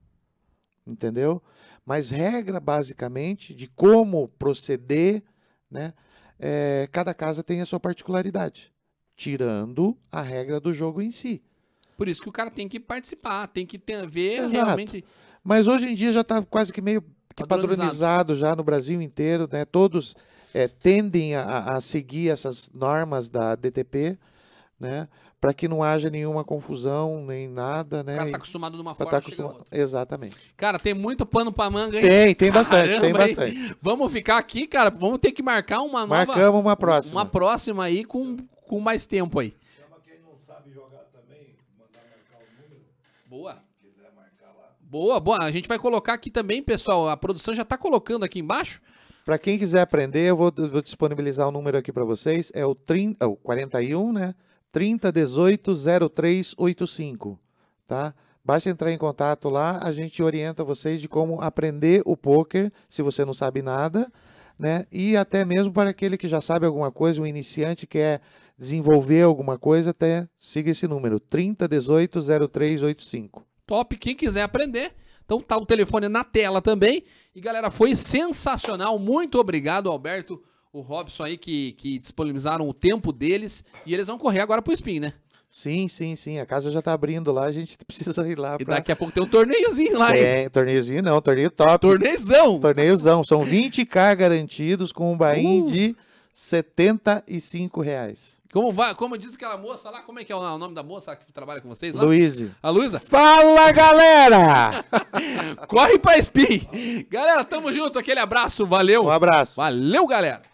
entendeu? Mas regra basicamente de como proceder, né? É, cada casa tem a sua particularidade, tirando a regra do jogo em si. Por isso que o cara tem que participar, tem que ter, ver Exato. realmente. Mas hoje em dia já está quase que meio que Padronizado. padronizado já no Brasil inteiro, né? Todos é, tendem a, a seguir essas normas da DTP, né? Para que não haja nenhuma confusão nem nada, O né? cara E tá acostumado numa pra forma, tá chega acostuma- outra. Exatamente. Cara, tem muito pano pra manga, hein? Tem, tem bastante, tem Caramba, hein? bastante. Vamos ficar aqui, cara. Vamos ter que marcar uma nova. Marcamos uma próxima. Uma próxima aí com, com mais tempo aí. Chama quem não sabe jogar também, mandar marcar o número, Boa. quiser marcar lá. Boa, boa. A gente vai colocar aqui também, pessoal. A produção já tá colocando aqui embaixo. Para quem quiser aprender, eu vou, vou disponibilizar o número aqui para vocês. É o, 30, o 41, né? 3018 0385, tá? Basta entrar em contato lá, a gente orienta vocês de como aprender o poker, se você não sabe nada, né? E até mesmo para aquele que já sabe alguma coisa, um iniciante que quer desenvolver alguma coisa, até siga esse número, 3018 0385. Top. Quem quiser aprender. Então tá o telefone na tela também. E galera, foi sensacional. Muito obrigado, Alberto, o Robson aí que, que disponibilizaram o tempo deles. E eles vão correr agora pro Spin, né? Sim, sim, sim, a casa já está abrindo lá, a gente precisa ir lá E daqui a pouco tem um torneiozinho lá, hein? É, torneiozinho não, torneio top. Torneizão! Torneiozão, são 20k garantidos com um bain Uh. de 75 reais. Como, vai, como diz aquela moça lá, como é que é o nome da moça que trabalha com vocês lá? A Luísa? Fala, galera! Corre pra Spin! Galera, tamo junto, aquele abraço, valeu! Um abraço. Valeu, galera!